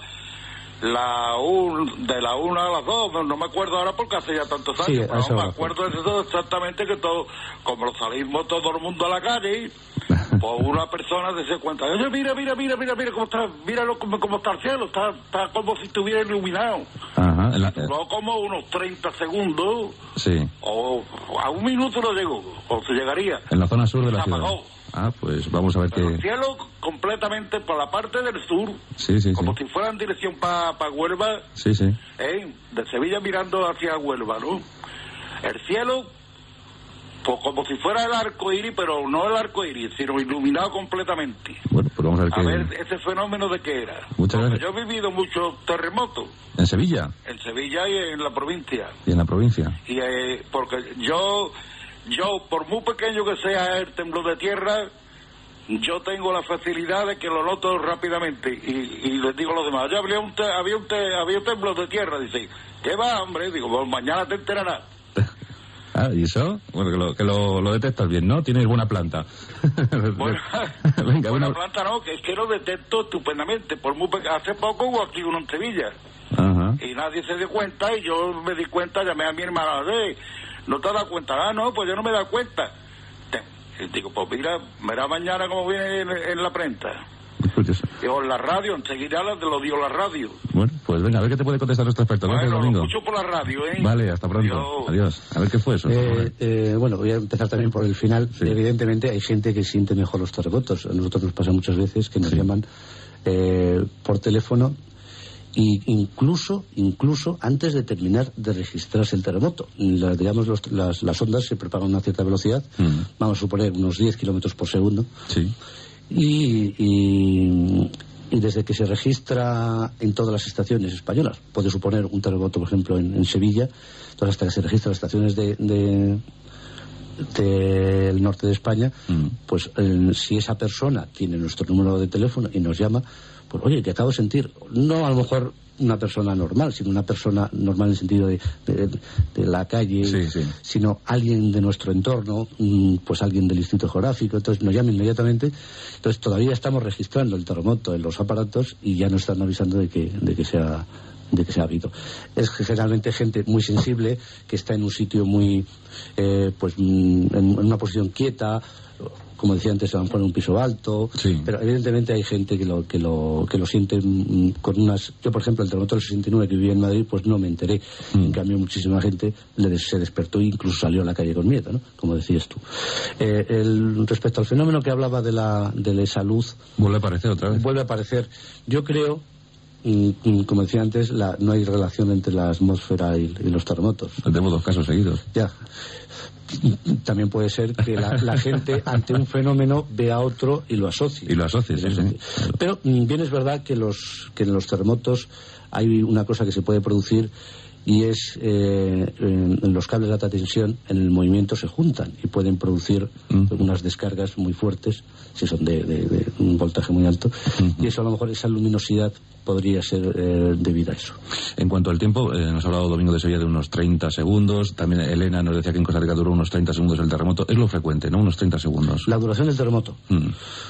la un, de la una a las dos, no, me acuerdo ahora porque hace ya tantos años, sí, me acuerdo de eso exactamente que todo, como salimos todo el mundo a la calle, [LAUGHS] pues una persona se cuenta, oye, mira, mira, mira, mira, mira cómo está, míralo cómo, cómo está el cielo, está, está como si estuviera iluminado. Ajá. No como unos 30 segundos. Sí. O a un minuto no llegó, o se llegaría. En la zona sur de la ciudad. Ah, pues vamos a ver qué... El cielo completamente por la parte del sur. Sí, sí, Como si fuera en dirección para pa Huelva. Sí, sí. ¿eh? De Sevilla mirando hacia Huelva, ¿no? El cielo pues como si fuera el arco iris, pero no el arco iris, sino iluminado completamente. Bueno, pues vamos a ver A qué... ver ese fenómeno de qué era. Muchas gracias. Yo he vivido muchos terremotos ¿En Sevilla? en Sevilla y en la provincia. ¿Y en la provincia? Y eh, porque yo, yo, por muy pequeño que sea el temblor de tierra, yo tengo la facilidad de que lo noto rápidamente. Y, y les digo a los demás, ya había un, te- había un, te- había un temblor de tierra. Dice, ¿qué va, hombre? Digo, pues mañana te enterarás. [LAUGHS] Ah, ¿y eso? Bueno, que lo, que lo, lo detectas bien, ¿no? Tienes buena planta. [LAUGHS] Bueno, [LAUGHS] Venga, buena una... planta no, que es que lo detecto estupendamente. Por muy Hace poco hubo aquí uno en Sevilla. Ajá. y nadie se dio cuenta y yo me di cuenta, llamé a mi hermana, "Eh, ¿no te has dado cuenta? Ah, no, pues yo no me he dado cuenta. Te- y digo, pues mira, verá mañana cómo viene en, en la prensa. En la radio, enseguida lo lo dio la radio. Bueno, pues venga, a ver qué te puede contestar nuestro experto. Bueno, lo Domingo. escucho por la radio, ¿eh? Vale, hasta pronto. Adiós. Adiós. A ver qué fue eso. Eh, eh, bueno, voy a empezar también por el final. Sí. Evidentemente hay gente que siente mejor los terremotos. A nosotros nos pasa muchas veces que nos Sí. llaman eh, por teléfono y incluso incluso antes de terminar de registrarse el terremoto. La- digamos, los- las, las ondas se propagan a una cierta velocidad, Mm. vamos a suponer unos 10 kilómetros por segundo, Sí. y, y- y desde que se registra en todas las estaciones españolas, puede suponer un terremoto, por ejemplo, en, en Sevilla, entonces hasta que se registran las estaciones de, de- del norte de España, Mm. pues eh, si esa persona tiene nuestro número de teléfono y nos llama, pues oye, que acabo de sentir, no a lo mejor una persona normal, sino una persona normal en el sentido de, de- de la calle, Sí, sí. sino alguien de nuestro entorno, mm, pues alguien del Instituto Geográfico, entonces nos llama inmediatamente. Entonces todavía estamos registrando el terremoto en los aparatos y ya nos están avisando de que, de que sea de que se ha habido. Es generalmente gente muy sensible que está en un sitio muy, eh, pues, mm, en, en una posición quieta, como decía antes, a lo mejor en un piso alto, Sí. pero evidentemente hay gente que lo, que lo, que lo siente mm, con unas... Yo, por ejemplo, el terremoto del 69 que vivía en Madrid, pues no me enteré. Mm. En cambio, muchísima gente le des- se despertó e incluso salió a la calle con miedo, ¿no? Como decías tú. Eh, el- respecto al fenómeno que hablaba de la, de la salud, Vuelve a aparecer otra vez. vuelve a aparecer. Yo creo, como decía antes, la, no hay relación entre la atmósfera y, y los terremotos. Tenemos dos casos seguidos. Ya. También puede ser que la, la gente ante un fenómeno vea otro y lo asocie. Y lo asocie, sí, sí. Pero mm, bien es verdad que, los, que en los terremotos hay una cosa que se puede producir y es eh, en, los cables de alta tensión en el movimiento se juntan y pueden producir Mm. unas descargas muy fuertes si son de, de- de un voltaje muy alto y eso a lo mejor esa luminosidad podría ser eh, debida a eso. En cuanto al tiempo, eh, nos ha hablado Domingo de Sevilla de unos 30 segundos. También Elena nos decía que en Costa Rica duró unos 30 segundos el terremoto. Es lo frecuente, ¿no? Unos 30 segundos. La duración del terremoto. Mm.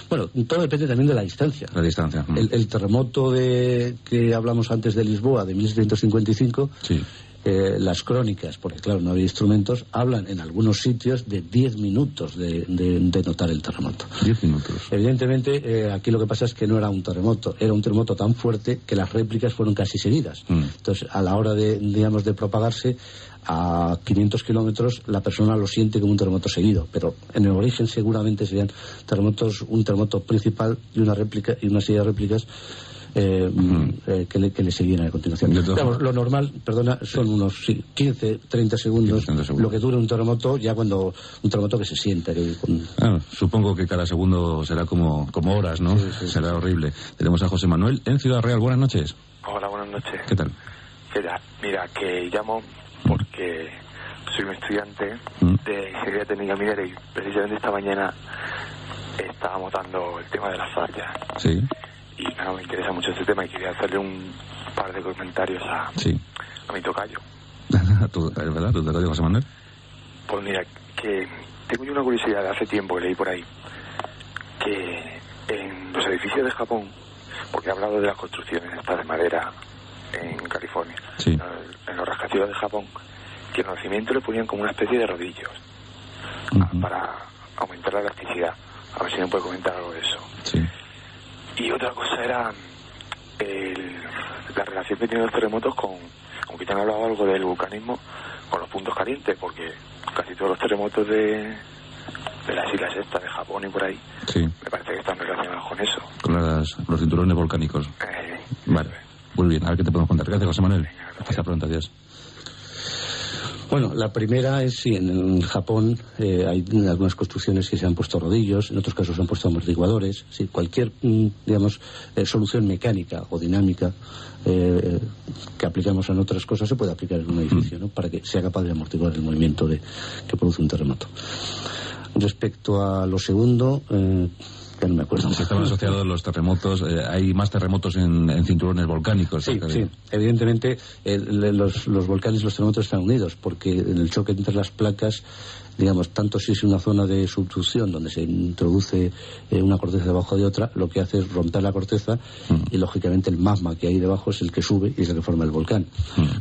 Bueno, todo depende también de la distancia. La distancia. Mm. El, el terremoto de, que hablamos antes de Lisboa, de 1755, Sí. Eh, las crónicas, porque claro, no había instrumentos, hablan en algunos sitios de 10 minutos de, de- de notar el terremoto. 10 minutos. Evidentemente, eh, aquí lo que pasa es que no era un terremoto, era un terremoto tan fuerte que las réplicas fueron casi seguidas. Mm. Entonces, a la hora de, digamos, de propagarse a 500 kilómetros, la persona lo siente como un terremoto seguido, pero en el origen seguramente serían terremotos, un terremoto principal y una réplica y una serie de réplicas. Eh, eh, que, le, que le seguían a continuación. Lo normal, perdona, son unos sí, 15, 30 segundos, 15, 30 segundos. lo que dura un terremoto, ya cuando un terremoto que se siente, que con- Ah, supongo que cada segundo será como, como horas, ¿no? Será horrible. Tenemos a José Manuel en Ciudad Real. Buenas noches. Hola, buenas noches. ¿Qué tal? Mira, mira, que llamo porque soy un estudiante Mm. de ingeniería técnica minera y precisamente esta mañana estábamos dando el tema de las fallas. Sí, Y claro, me interesa mucho este tema y quería hacerle un par de comentarios a, sí. a mi tocayo. [LAUGHS] ¿Tú, ¿Es verdad? ¿Tú te lo digo, José Manuel? Pues mira, que tengo yo una curiosidad de hace tiempo que leí por ahí, que en los edificios de Japón, porque he hablado de las construcciones estas de madera en California, Sí. en los rascacielos de Japón, que en los cimientos le ponían como una especie de rodillos Ujú. para aumentar la elasticidad. A ver si me puede comentar algo de eso. Sí. Y otra cosa era el- la relación que tienen los terremotos con, aunque te han hablado algo del vulcanismo, con los puntos calientes, porque casi todos los terremotos de, de las islas estas, de Japón y por ahí, Sí. me parece que están relacionados con eso. Con las- los cinturones volcánicos. Eh, Vale. Muy bien. A ver qué te podemos contar. Gracias, José Manuel. Hasta pronto. Adiós. Bueno, la primera es sí, en Japón eh, hay algunas construcciones que se han puesto rodillos, en otros casos se han puesto amortiguadores. Sí, cualquier, mm, digamos, eh, solución mecánica o dinámica eh, que aplicamos en otras cosas se puede aplicar en un edificio, ¿no? Para que sea capaz de amortiguar el movimiento de, que produce un terremoto. Respecto a lo segundo, eh, ya no me acuerdo. Estaban asociados los terremotos. eh, hay más terremotos en, en cinturones volcánicos. Sí, de- sí. Evidentemente, eh, los, los volcanes y los terremotos están unidos, porque en el choque entre las placas, digamos, tanto si es una zona de subducción donde se introduce eh, una corteza debajo de otra, lo que hace es romper la corteza y, lógicamente, el magma que hay debajo es el que sube y es el que forma el volcán.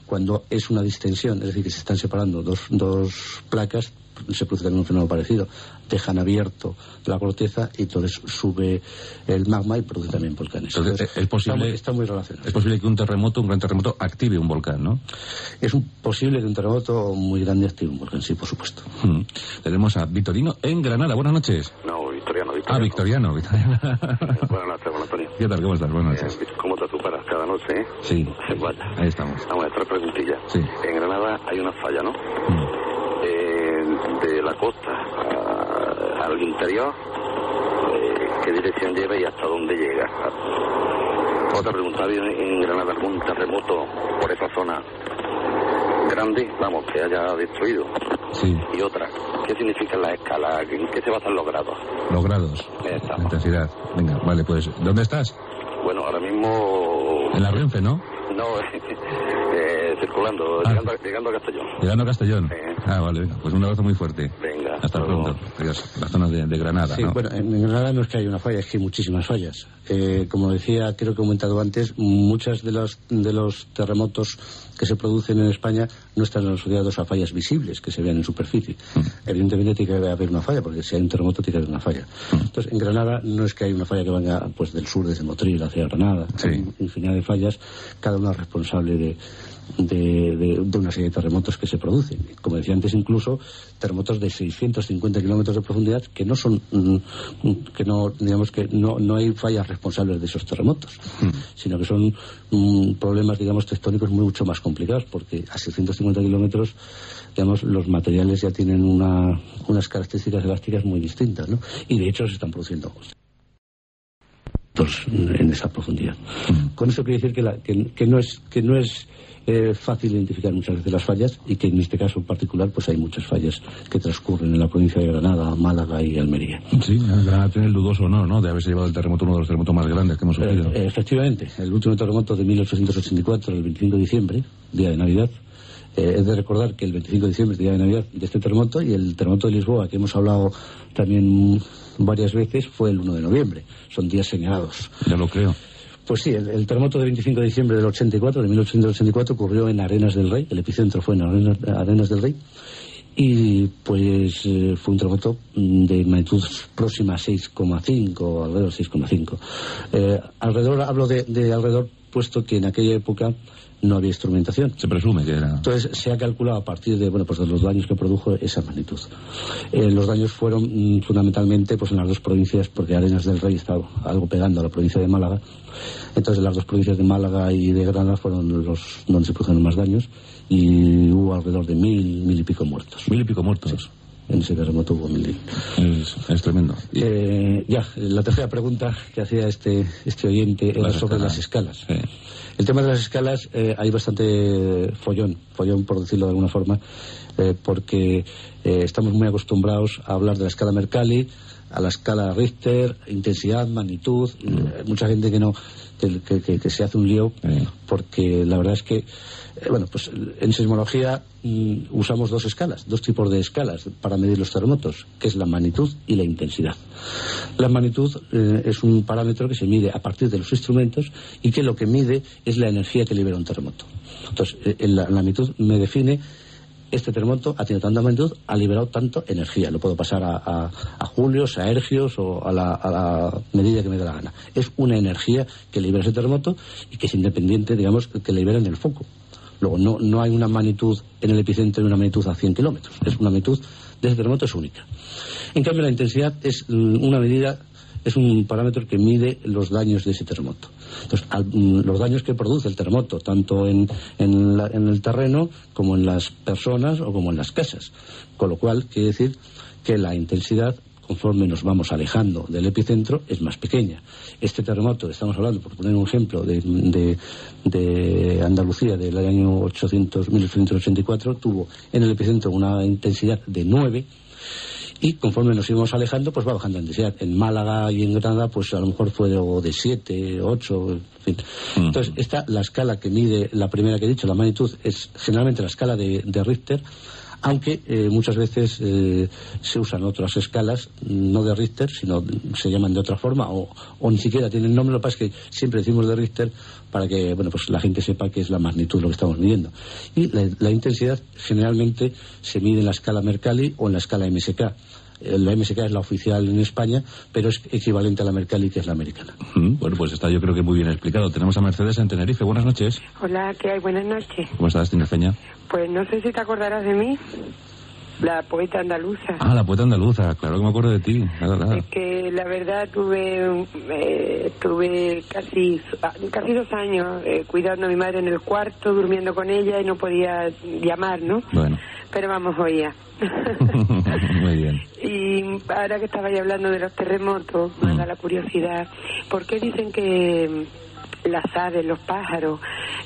Cuando es una distensión, es decir, que se están separando dos, dos placas, se produce también un fenómeno parecido. Dejan abierto la corteza y entonces sube el magma y produce también volcanes. Entonces, Entonces, es posible- Está muy, está muy relacionado. Es posible que un terremoto, un gran terremoto, active un volcán, ¿no? Es un posible que un terremoto muy grande active un volcán, sí, por supuesto. Mm. Tenemos a Vitorino en Granada. Buenas noches. No, Victoriano, Ah, Victoriano. Victoriano. Victoriano. [LAUGHS] Buenas noches, Juan Antonio. ¿Qué tal? ¿Cómo estás? Buenas noches. Eh, ¿Cómo te superas cada noche, eh? Sí, Vaya. ahí estamos. Vamos a tres preguntillas. Sí. En Granada hay una falla, ¿no? Mm. De la costa a- al interior, eh, ¿qué dirección lleva y hasta dónde llega? Otra pregunta, ¿ha habido en Granada algún terremoto por esa zona grande, vamos, que haya destruido? Sí, Y otra, ¿qué significa la escala? ¿En qué se basan los grados? los grados. La intensidad. Venga, vale, pues, ¿dónde estás? Bueno, ahora mismo... En la Renfe, ¿no? No, [LAUGHS] circulando, Ah. llegando, llegando a Castellón. Llegando a Castellón. Sí. Ah, vale, venga. Pues un abrazo muy fuerte. Venga, Hasta luego. pronto. Adiós. La zona de, de Granada, Sí, ¿no? bueno, en Granada no es que haya una falla, es que hay muchísimas fallas. Eh, como decía, creo que he comentado antes, muchas de los, de los terremotos que se producen en España no están asociados a fallas visibles que se vean en superficie. Evidentemente tiene que haber una falla, porque si hay un terremoto tiene que haber una falla. Entonces, en Granada no es que haya una falla que venga pues del sur, desde Motril hacia Granada. Sí. Hay infinidad de fallas, cada una responsable de, de, de- de una serie de terremotos que se producen. Como decía antes, incluso terremotos de 650 kilómetros de profundidad que no son, mm, que no, digamos que no, no hay fallas responsables de esos terremotos, sino que son mm, problemas, digamos, tectónicos mucho más complicados, porque a 650 kilómetros, digamos, los materiales ya tienen una, unas características elásticas muy distintas, ¿no? Y de hecho se están produciendo en esa profundidad. Con eso quiere decir que, la- que- que no es, que no es eh, fácil identificar muchas veces las fallas y que en este caso en particular pues hay muchas fallas que transcurren en la provincia de Granada, Málaga y Almería. Sí, Granada tiene el dudoso honor, ¿no? De haberse llevado el terremoto, uno de los terremotos más grandes que hemos sufrido. Eh, efectivamente, el último terremoto de 1884, el 25 de diciembre, día de Navidad. Eh, es de recordar que el 25 de diciembre es día de Navidad de este terremoto y el terremoto de Lisboa, que hemos hablado también varias veces, fue el 1 de noviembre. Son días señalados. Ya lo creo. Pues sí, el, terremoto del 25 de diciembre del 84, de 1884, ocurrió en Arenas del Rey, el epicentro fue en Arenas, del Rey, y pues eh, fue un terremoto de magnitud próxima a 6,5, alrededor de 6,5. Eh, alrededor, hablo de, de alrededor, puesto que en aquella época no había instrumentación. Se presume que era. Entonces se ha calculado a partir de bueno pues de los daños que produjo esa magnitud. Eh, los daños fueron mm, fundamentalmente pues en las dos provincias porque Arenas del Rey estaba algo pegando a la provincia de Málaga. Entonces las dos provincias de Málaga y de Granada fueron los donde se produjeron más daños y hubo alrededor de mil mil y pico muertos. Mil y pico muertos. En ese terremoto hubo mil. Es, es tremendo. Eh, ya, la tercera pregunta que hacía este, este oyente era sobre las escalas. Sí. El tema de las escalas eh, hay bastante follón, follón por decirlo de alguna forma, eh, porque eh, estamos muy acostumbrados a hablar de la escala Mercalli, a la escala Richter, intensidad, magnitud, eh, mucha gente que no que, que- que- que se hace un lío porque la verdad es que eh, bueno pues en sismología mm, usamos dos escalas, dos tipos de escalas para medir los terremotos, que es la magnitud y la intensidad. La magnitud eh, es un parámetro que se mide a partir de los instrumentos y que lo que mide es la energía que libera un terremoto. Entonces, eh, en la, la magnitud me define este terremoto ha tenido tanta magnitud, ha liberado tanto energía. Lo puedo pasar a, a, a julios, a hercios o a la, a la medida que me dé la gana. Es una energía que libera ese terremoto y que es independiente, digamos, que libera en el foco. Luego, no, no hay una magnitud en el epicentro y una magnitud a 100 kilómetros. Es una magnitud de ese terremoto es única. En cambio, la intensidad es mm, una medida es un parámetro que mide los daños de ese terremoto. Entonces, mm, los daños que produce el terremoto, tanto en, en el terreno como en las personas o como en las casas. Con lo cual, quiere decir que la intensidad conforme nos vamos alejando del epicentro, es más pequeña. Este terremoto, estamos hablando, por poner un ejemplo, de, de, Andalucía del año 800, 1884, tuvo en el epicentro una intensidad de 9 y conforme nos íbamos alejando, pues va bajando en intensidad. En Málaga y en Granada, pues a lo mejor fue de 7, 8, en fin. Entonces, esta, la escala que mide, la primera que he dicho, la magnitud, es generalmente la escala de, de Richter, aunque eh, muchas veces eh, se usan otras escalas, no de Richter, sino se llaman de otra forma, o, ni siquiera tienen nombre, lo que pasa es que siempre decimos de Richter para que bueno, pues la gente sepa que es la magnitud lo que estamos midiendo. Y la, intensidad generalmente se mide en la escala Mercalli o en la escala MSK eh, la MSK es la oficial en España, pero es equivalente a la Mercalli, que es la americana. Bueno, pues está yo creo que muy bien explicado. Tenemos a Mercedes en Tenerife. Buenas noches. Hola, ¿qué hay? Buenas noches. ¿Cómo estás, Tinerfeña? Pues no sé si te acordarás de mí. La poeta andaluza. Ah, la poeta andaluza, claro que me acuerdo de ti. Es que la verdad tuve eh, tuve casi casi dos años eh, cuidando a mi madre en el cuarto, durmiendo con ella y no podía llamar, ¿no? Bueno. Pero vamos, oía. [LAUGHS] Muy bien. Y ahora que estaba hablando de los terremotos, me da mm. la curiosidad. ¿Por qué dicen que las aves, los pájaros,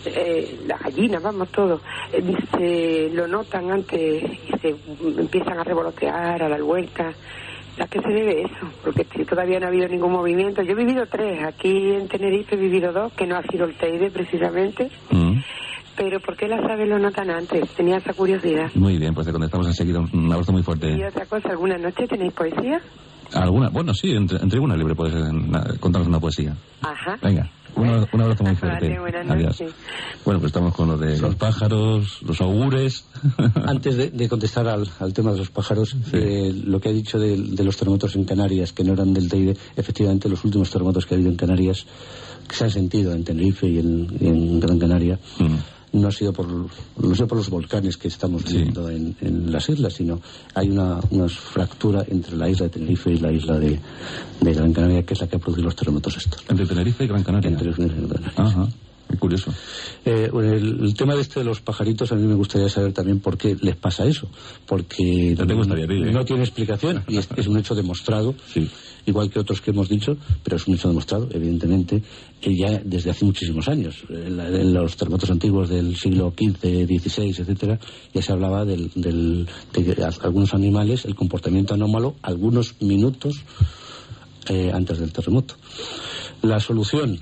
eh, las gallinas, vamos, todo, eh, se lo notan antes y se empiezan a revolotear, a dar vueltas. ¿A qué se debe eso? Porque todavía no ha habido ningún movimiento. Yo he vivido tres. Aquí en Tenerife he vivido dos, que no ha sido el Teide precisamente. Mm. Pero ¿por qué las aves lo notan antes? Tenía esa curiosidad. Muy bien, pues te contestamos enseguida. Un abrazo muy fuerte. Y otra cosa, ¿alguna noche tenéis poesía? ¿Alguna? Bueno, sí, entre, entre una libre puedes contarnos una poesía. Ajá. Venga. Un, abrazo muy fuerte. Adiós. Bueno, pues estamos con lo de los pájaros, los augures. [LAUGHS] Antes de, contestar al, tema de los pájaros, eh, lo que ha dicho de, los terremotos en Canarias, que no eran del Teide, efectivamente los últimos terremotos que ha habido en Canarias, que se han sentido en Tenerife y en, Gran Canaria, mm no ha sido por, no sé por los volcanes que estamos viendo en, las islas, sino hay una, una, fractura entre la isla de Tenerife y la isla de, Gran Canaria, que es la que ha producido los terremotos estos. ¿Entre Tenerife y Gran Canaria? Entre Tenerife y Gran Canaria. Ajá. Curioso. Eh, el, tema de este de los pajaritos, a mí me gustaría saber también por qué les pasa eso. Porque no, no tiene explicación y es, es un hecho demostrado. Sí igual que otros que hemos dicho, pero es un hecho demostrado, evidentemente, ya desde hace muchísimos años. En, los terremotos antiguos del siglo XV, XVI, etcétera, ya se hablaba del, de algunos animales, el comportamiento anómalo, algunos minutos eh, antes del terremoto. La solución,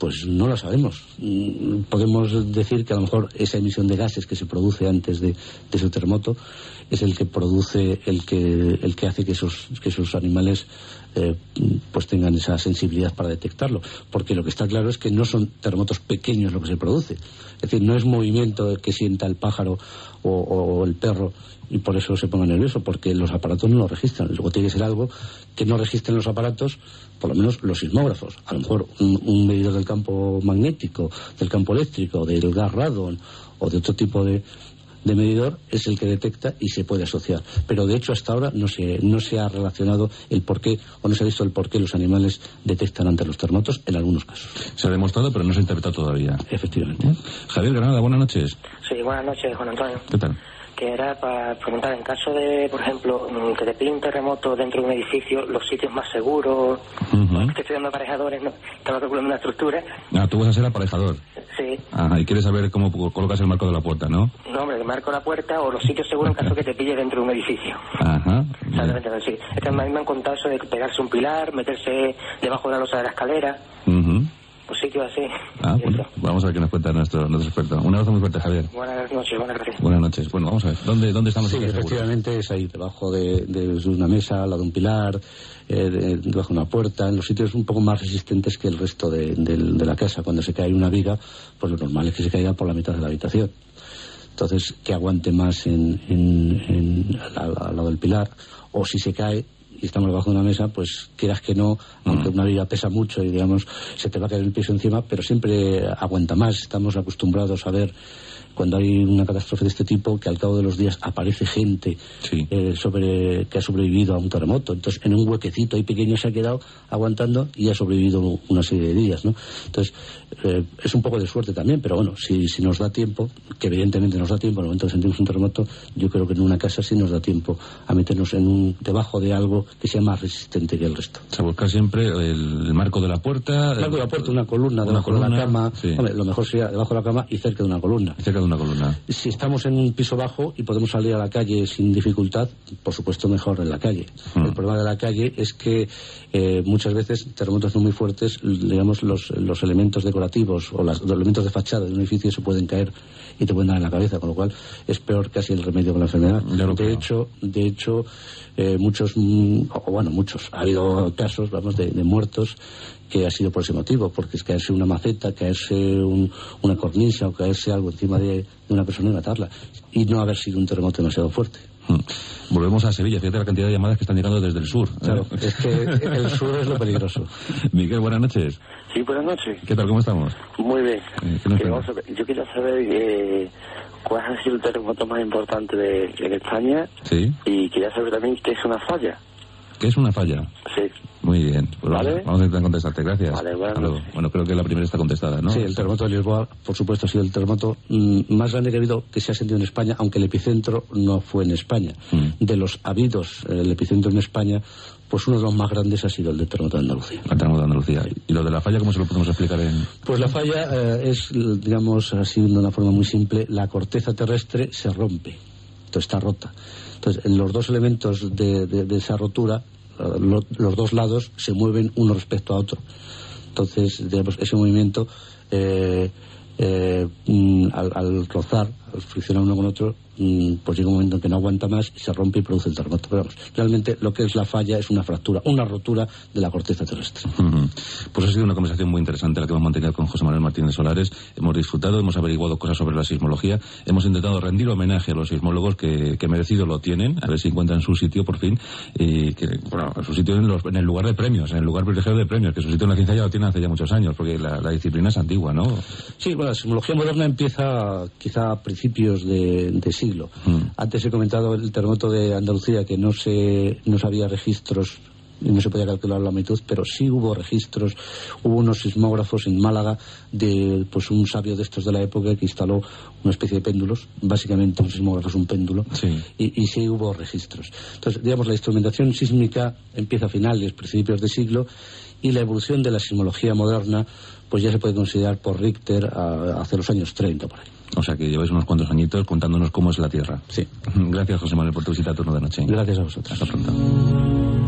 pues no la sabemos. Mm, podemos decir que a lo mejor esa emisión de gases que se produce antes de, ese terremoto es el que produce, el que, el que hace que esos, que esos animales eh, pues tengan esa sensibilidad para detectarlo. Porque lo que está claro es que no son terremotos pequeños lo que se produce. Es decir, no es movimiento que sienta el pájaro o, el perro y por eso se ponga nervioso, porque los aparatos no lo registran. Luego tiene que ser algo que no registren los aparatos, por lo menos los sismógrafos. A lo mejor un, medidor del campo magnético, del campo eléctrico, del gas radon o de otro tipo de, de medidor es el que detecta y se puede asociar. Pero de hecho hasta ahora no se, no se ha relacionado el por qué o no se ha visto el por qué los animales detectan ante los terremotos en algunos casos. Se ha demostrado pero no se ha interpretado todavía. Efectivamente. Javier Granada, buenas noches. Sí, buenas noches, Juan Antonio. ¿Qué tal? Que era para preguntar, en caso de, por ejemplo, mm, que te pille un terremoto dentro de un edificio, los sitios más seguros, estoy dando aparejadores, ¿no? estaba calculando una estructura. Ah, tú vas a ser aparejador. Sí. Ajá, y quieres saber cómo colocas el marco de la puerta, ¿no? No, hombre, el marco de la puerta o los sitios seguros en caso que te pille dentro de un edificio. Ajá. Exactamente, sí. Es que a mí me han contado eso de pegarse un pilar, meterse debajo de la losa de la escalera. Pues sí así. Ah, bueno, vamos a ver qué nos cuenta nuestro, nuestro experto. Un abrazo muy fuerte, Javier. Buenas noches, buenas gracias. Buenas noches. Bueno, vamos a ver. ¿Dónde, dónde estamos? Sí, efectivamente es ahí, debajo de, una mesa, al lado de un pilar, eh, debajo de una puerta, en los sitios un poco más resistentes que el resto de, la casa. Cuando se cae una viga, pues lo normal es que se caiga por la mitad de la habitación. Entonces, que aguante más en, en, al lado del pilar. O si se cae, y estamos debajo de una mesa, pues quieras que no, aunque mm. una viga pesa mucho y digamos se te va a caer el piso encima, pero siempre aguanta más. Estamos acostumbrados a ver cuando hay una catástrofe de este tipo, que al cabo de los días aparece gente eh, sobre que ha sobrevivido a un terremoto. Entonces, en un huequecito ahí pequeño se ha quedado aguantando y ha sobrevivido una serie de días, ¿no? Entonces, eh, es un poco de suerte también, pero bueno, si, si nos da tiempo, que evidentemente nos da tiempo, en el momento que sentimos un terremoto, yo creo que en una casa sí nos da tiempo a meternos en un, debajo de algo que sea más resistente que el resto. O sea, buscar siempre el, marco de la puerta. El marco de la puerta, una columna debajo de la cama. lo mejor sería debajo de la cama y cerca de una columna. cerca de una columna. Si estamos en un piso bajo y podemos salir a la calle sin dificultad, por supuesto mejor en la calle. Hmm. El problema de la calle es que eh, muchas veces terremotos muy fuertes, digamos, los, los elementos decorativos o los elementos de fachada de un edificio se pueden caer y te pueden dar en la cabeza, con lo cual es peor casi el remedio con la enfermedad. De hecho, de hecho, eh, muchos, mm, o bueno, muchos, ha habido casos, vamos, de, muertos que ha sido por ese motivo, porque es caerse una maceta, caerse un, una cornisa o caerse algo encima de, una persona y matarla, y no haber sido un terremoto demasiado fuerte. Hmm. Volvemos a Sevilla, fíjate la cantidad de llamadas que están llegando desde el sur. Claro, es que el sur es lo peligroso. [LAUGHS] Miguel, buenas noches. Sí, buenas noches. ¿Qué tal, cómo estamos? Muy bien. Eh, yo quería saber eh, cuál ha sido el terremoto más importante de, en España. Sí. Y quería saber también qué es una falla. ¿Qué es una falla? Sí. Muy bien. Pues ¿Vale? Vamos a intentar contestarte. Gracias. Vale, bueno. bueno, creo que la primera está contestada, ¿no? Sí, el terremoto de Lisboa, por supuesto, ha sido el terremoto mm, más grande que ha habido que se ha sentido en España, aunque el epicentro no fue en España. Mm. De los habidos, el epicentro en España pues uno de los más grandes ha sido el de terremoto de Andalucía. El terremoto de Andalucía. ¿Y lo de la falla cómo se lo podemos explicar en...? Pues la falla eh, es, digamos, así de una forma muy simple, la corteza terrestre se rompe, entonces está rota. Entonces, en los dos elementos de, esa rotura, eh, los dos lados se mueven uno respecto a otro. Entonces, digamos, ese movimiento, eh, mm, al, al rozar, al friccionar uno con otro, pues llega un momento en que no aguanta más y se rompe y produce el terremoto. Pero vamos, realmente lo que es la falla es una fractura, una rotura de la corteza terrestre. Pues ha sido una conversación muy interesante la que hemos mantenido con José Manuel Martínez Solares. Hemos disfrutado, hemos averiguado cosas sobre la sismología, hemos intentado rendir homenaje a los sismólogos que, merecido lo tienen, a ver si encuentran su sitio por fin, y que, bueno, su sitio en, en el lugar de premios, en el lugar privilegiado de premios, que su sitio en la ciencia ya lo tiene hace ya muchos años, porque la, disciplina es antigua, ¿no? Sí, bueno, la sismología moderna empieza quizá a principios de siglo Mm. Antes he comentado el terremoto de Andalucía, que no se, no había registros y no se podía calcular la magnitud, pero sí hubo registros, hubo unos sismógrafos en Málaga de pues un sabio de estos de la época que instaló una especie de péndulos, básicamente un sismógrafo es un péndulo, Y, y, sí hubo registros. Entonces, digamos, la instrumentación sísmica empieza a finales, principios de siglo, y la evolución de la sismología moderna, pues ya se puede considerar por Richter hace los años 30 por ahí. O sea que lleváis unos cuantos añitos contándonos cómo es la Tierra. Sí. Gracias, José Manuel, por tu visita a turno de noche. Gracias a vosotros. Hasta pronto.